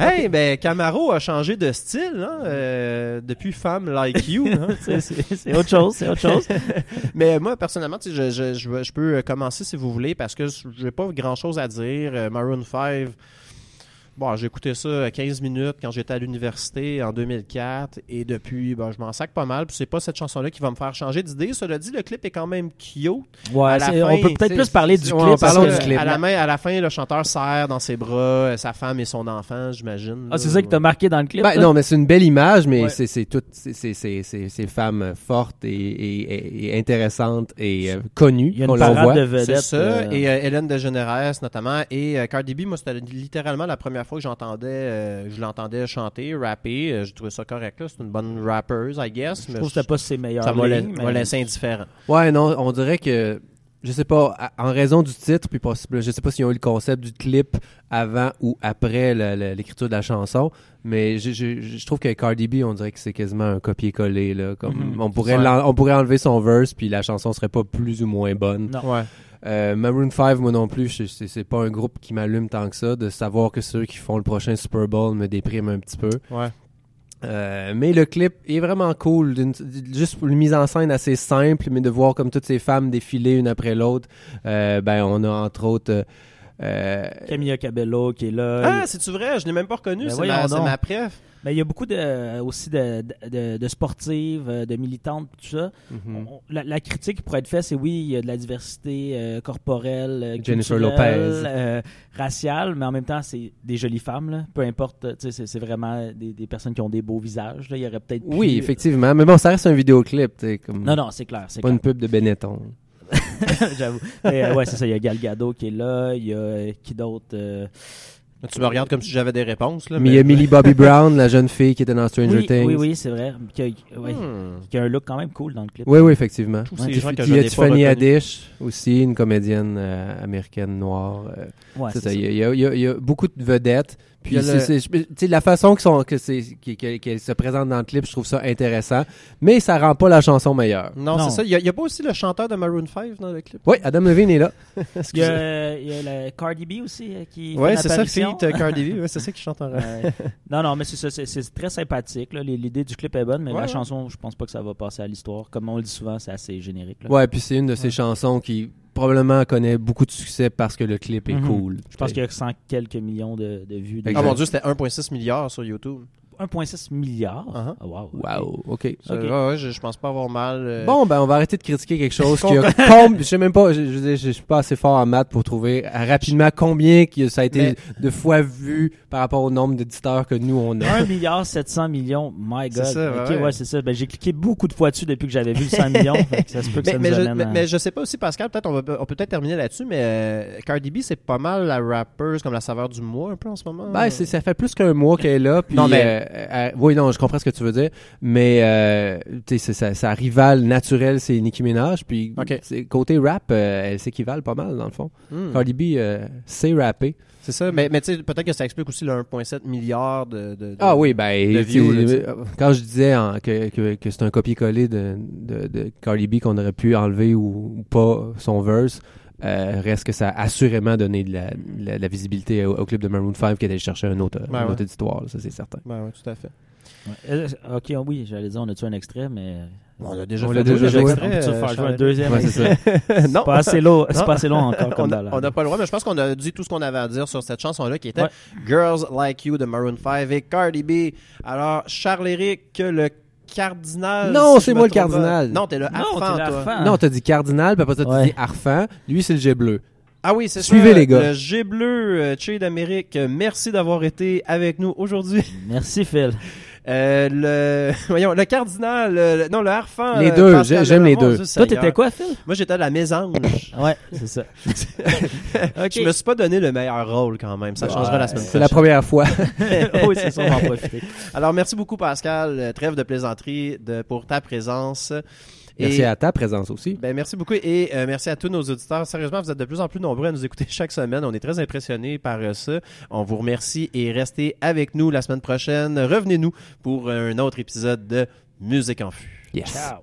Hey, ben Camaro a changé de style hein, euh, depuis Femme Like You. hein, C'est autre chose, c'est autre chose. Mais moi, personnellement, tu sais, je, je, je, je peux commencer si vous voulez parce que j'ai pas grand chose à dire. Euh, Maroon 5, bon, j'ai écouté ça 15 minutes quand j'étais à l'université en 2004 et depuis, ben, je m'en sac pas mal. Puis c'est pas cette chanson-là qui va me faire changer d'idée. Cela dit, le clip est quand même cute. Ouais, fin, on peut peut-être plus parler du clip. ouais, parce parlons que- du clip. À la, main, à la fin, le chanteur serre dans ses bras euh, sa femme et son enfant, j'imagine. Ah, c'est ça qui t'a marqué dans le clip? Ben, non, mais c'est une belle image, mais Ouais. c'est toutes ces femmes fortes et, et- et- intéressantes et euh, connues Il y a qu'on de C'est vedettes. ça. euh, Et euh, Hélène DeGeneres notamment. Et euh, Cardi B, moi, c'était littéralement la première fois que j'entendais, euh, je l'entendais chanter, rapper. Euh, J'ai trouvé ça correct. là. C'est une bonne rappeuse, I guess. je mais trouve que c'était pas ses meilleurs ça m'a la- mais- laissé indifférent. Ouais, non, on dirait que je sais pas, en raison du titre, puis possible, je sais pas s'ils ont eu le concept du clip avant ou après l'écriture de la chanson, mais je, je- je trouve que Cardi B, on dirait que c'est quasiment un copier-coller là, comme Mhm. on pourrait on pourrait enlever son verse puis la chanson serait pas plus ou moins bonne. Non. Ouais. Euh, Maroon 5, moi non plus, c'est pas un groupe qui m'allume tant que ça. De savoir que ceux qui font le prochain Super Bowl me déprime un petit peu. Ouais. Euh, mais le clip est vraiment cool. Juste pour une mise en scène assez simple, mais de voir comme toutes ces femmes défiler une après l'autre. Euh, ben, on a entre autres. euh, Camilla Cabello qui est là. Ah, c'est-tu vrai? Je l'ai même pas reconnu. Ben c'est ma, ma préf. Mais il y a beaucoup de, aussi de, de, de sportives, euh, de militantes, tout ça. Mhm. On- la, la critique qui pourrait être faite, c'est oui, il y a de la diversité euh, corporelle, euh, Jennifer Lopez. euh, raciale, mais en même temps, c'est des jolies femmes. Là. Peu importe, c'est, vraiment des, des personnes qui ont des beaux visages. Là. Il y aurait peut-être Oui, effectivement. Mais bon, ça reste un vidéoclip. Comme... Non, non, c'est clair. C'est Pas une pub de Benetton. j'avoue. Euh, ouais, c'est ça. Il y a Gal Gadot qui est là. Il y a euh, qui d'autre euh, Tu me regardes comme si j'avais des réponses. Là, Mais il y a Millie Bobby Brown, la jeune fille qui était dans Stranger Oui, Things. oui, oui, c'est vrai. Qui a, ouais, Hmm. qui a un look quand même cool dans le clip. Oui, oui, effectivement. Tous ces Ouais, gens que il y a Tiffany. Haddish aussi, une comédienne euh, américaine noire. euh, Ouais, c'est c'est ça, ça. Il y, a- il y a- il y a- il y a beaucoup de vedettes. Puis Il y a le- c'est- c'est- je- tu sais, la façon que sont, que c'est, qui- que- qu'elle se présente dans le clip, je trouve ça intéressant. Mais ça rend pas la chanson meilleure. Non, Non. c'est ça. Il n'y a, pas aussi le chanteur de Maroon 5 dans le clip? Oui, Adam Levine est là. Il y a, il y a la Cardi B aussi euh, qui une c'est ça, feat euh, Cardi B. Ouais, c'est ça qui chante en non, non, mais c'est ça, c'est- c'est très sympathique. là. L'idée du clip est bonne, mais Ouais, la ouais. chanson, je pense pas que ça va passer à l'histoire. Comme on le dit souvent, c'est assez générique. là. Ouais, puis c'est une de ces Ouais. chansons qui probablement connaît beaucoup de succès parce que le clip est Mhm. cool. Je pense qu'il y a 100 quelques millions de, de vues. Ah Exact. mon dieu, c'était 1,6 milliard sur YouTube. 1,6 milliard. Ah, wow. ok. Wow, ok. Ça, Ok. ouais, je, je pense pas avoir mal. euh, Bon, ben on va arrêter de critiquer quelque chose qui a com- je sais même pas, je, je, veux dire, je suis pas assez fort en maths pour trouver rapidement combien que ça a été Mais- de fois vu par rapport au nombre d'éditeurs que nous on a. 1 milliard 700 millions, my god. C'est ça, ok, ouais. ouais, c'est ça. Ben, j'ai cliqué beaucoup de fois dessus depuis que j'avais vu le 100 millions. ça se peut que Mais, ça mais nous je, amène mais, à- mais je sais pas aussi, Pascal, peut-être on, va, on peut peut-être terminer là-dessus, mais euh, Cardi B, c'est pas mal la rappeuse comme la saveur du mois un peu en ce moment. Ben, c'est, ça fait plus qu'un mois qu'elle est là. Puis, Non, mais- euh, euh, oui, non, je comprends ce que tu veux dire. Mais, euh, sa, sa rivale naturelle, c'est Nicki Minaj. Puis, côté rap, euh, elle s'équivale pas mal, dans le fond. Hmm. Cardi B euh, sait rapper. C'est ça, mais, mais tu sais, peut-être que ça explique aussi le 1,7 milliard de, de- de- Ah oui, ben, de views, là, euh, quand je disais que, que, que c'est un copier-coller de, de, de Cardi B qu'on aurait pu enlever ou, ou pas son verse, euh, reste que ça a assurément donné de la, de la, de la visibilité au, au clip de Maroon 5 qui allait chercher un autre, Ben un ouais. autre éditoire, là, ça c'est certain. Ben ouais, tout à fait. Ouais. Euh, ok, oui, j'allais dire, on a-tu un extrait, mais. On l'a déjà On fait deux déjà joué. extraits, On euh, faire jouer un deuxième Ouais, c'est extrait? non, pas assez long, c'est pas assez long encore comme on a- n'a pas le droit, mais je pense qu'on a dit tout ce qu'on avait à dire sur cette chanson-là qui était Ouais. Girls Like You de Maroon 5 et Cardi B. Alors, Charles-Éric, le cardinal. Non, si c'est moi le trompe pas. cardinal. Non, t'es le l'harfang. Non, t'as dit cardinal, puis après ça, t'as Ouais. dit arfan. Lui, c'est le jet bleu. Ah oui, c'est Suivez ça. les gars. Le G bleu, euh, Che d'Amérique. Merci d'avoir été avec nous aujourd'hui. Merci, Phil. Euh, le, voyons, le cardinal, euh, le- non, le harfang. Les euh, deux, Pascal j'aime les deux. Dieu Toi, Seigneur. t'étais quoi, Phil? Moi, j'étais la mésange. Ouais, c'est ça. Je me suis pas donné le meilleur rôle quand même. Ça changera la semaine C'est la prochaine. première fois. oui, c'est ça, on va en profiter. Alors, merci beaucoup, Pascal. Euh, Trêve de plaisanterie de, pour ta présence. Merci Et- à ta présence aussi. Ben, merci beaucoup et euh, merci à tous nos auditeurs. Sérieusement, vous êtes de plus en plus nombreux à nous écouter chaque semaine. On est très impressionnés par euh, ça. On vous remercie et restez avec nous la semaine prochaine. Revenez-nous pour un autre épisode de Musique en Fût. Yes. Ciao.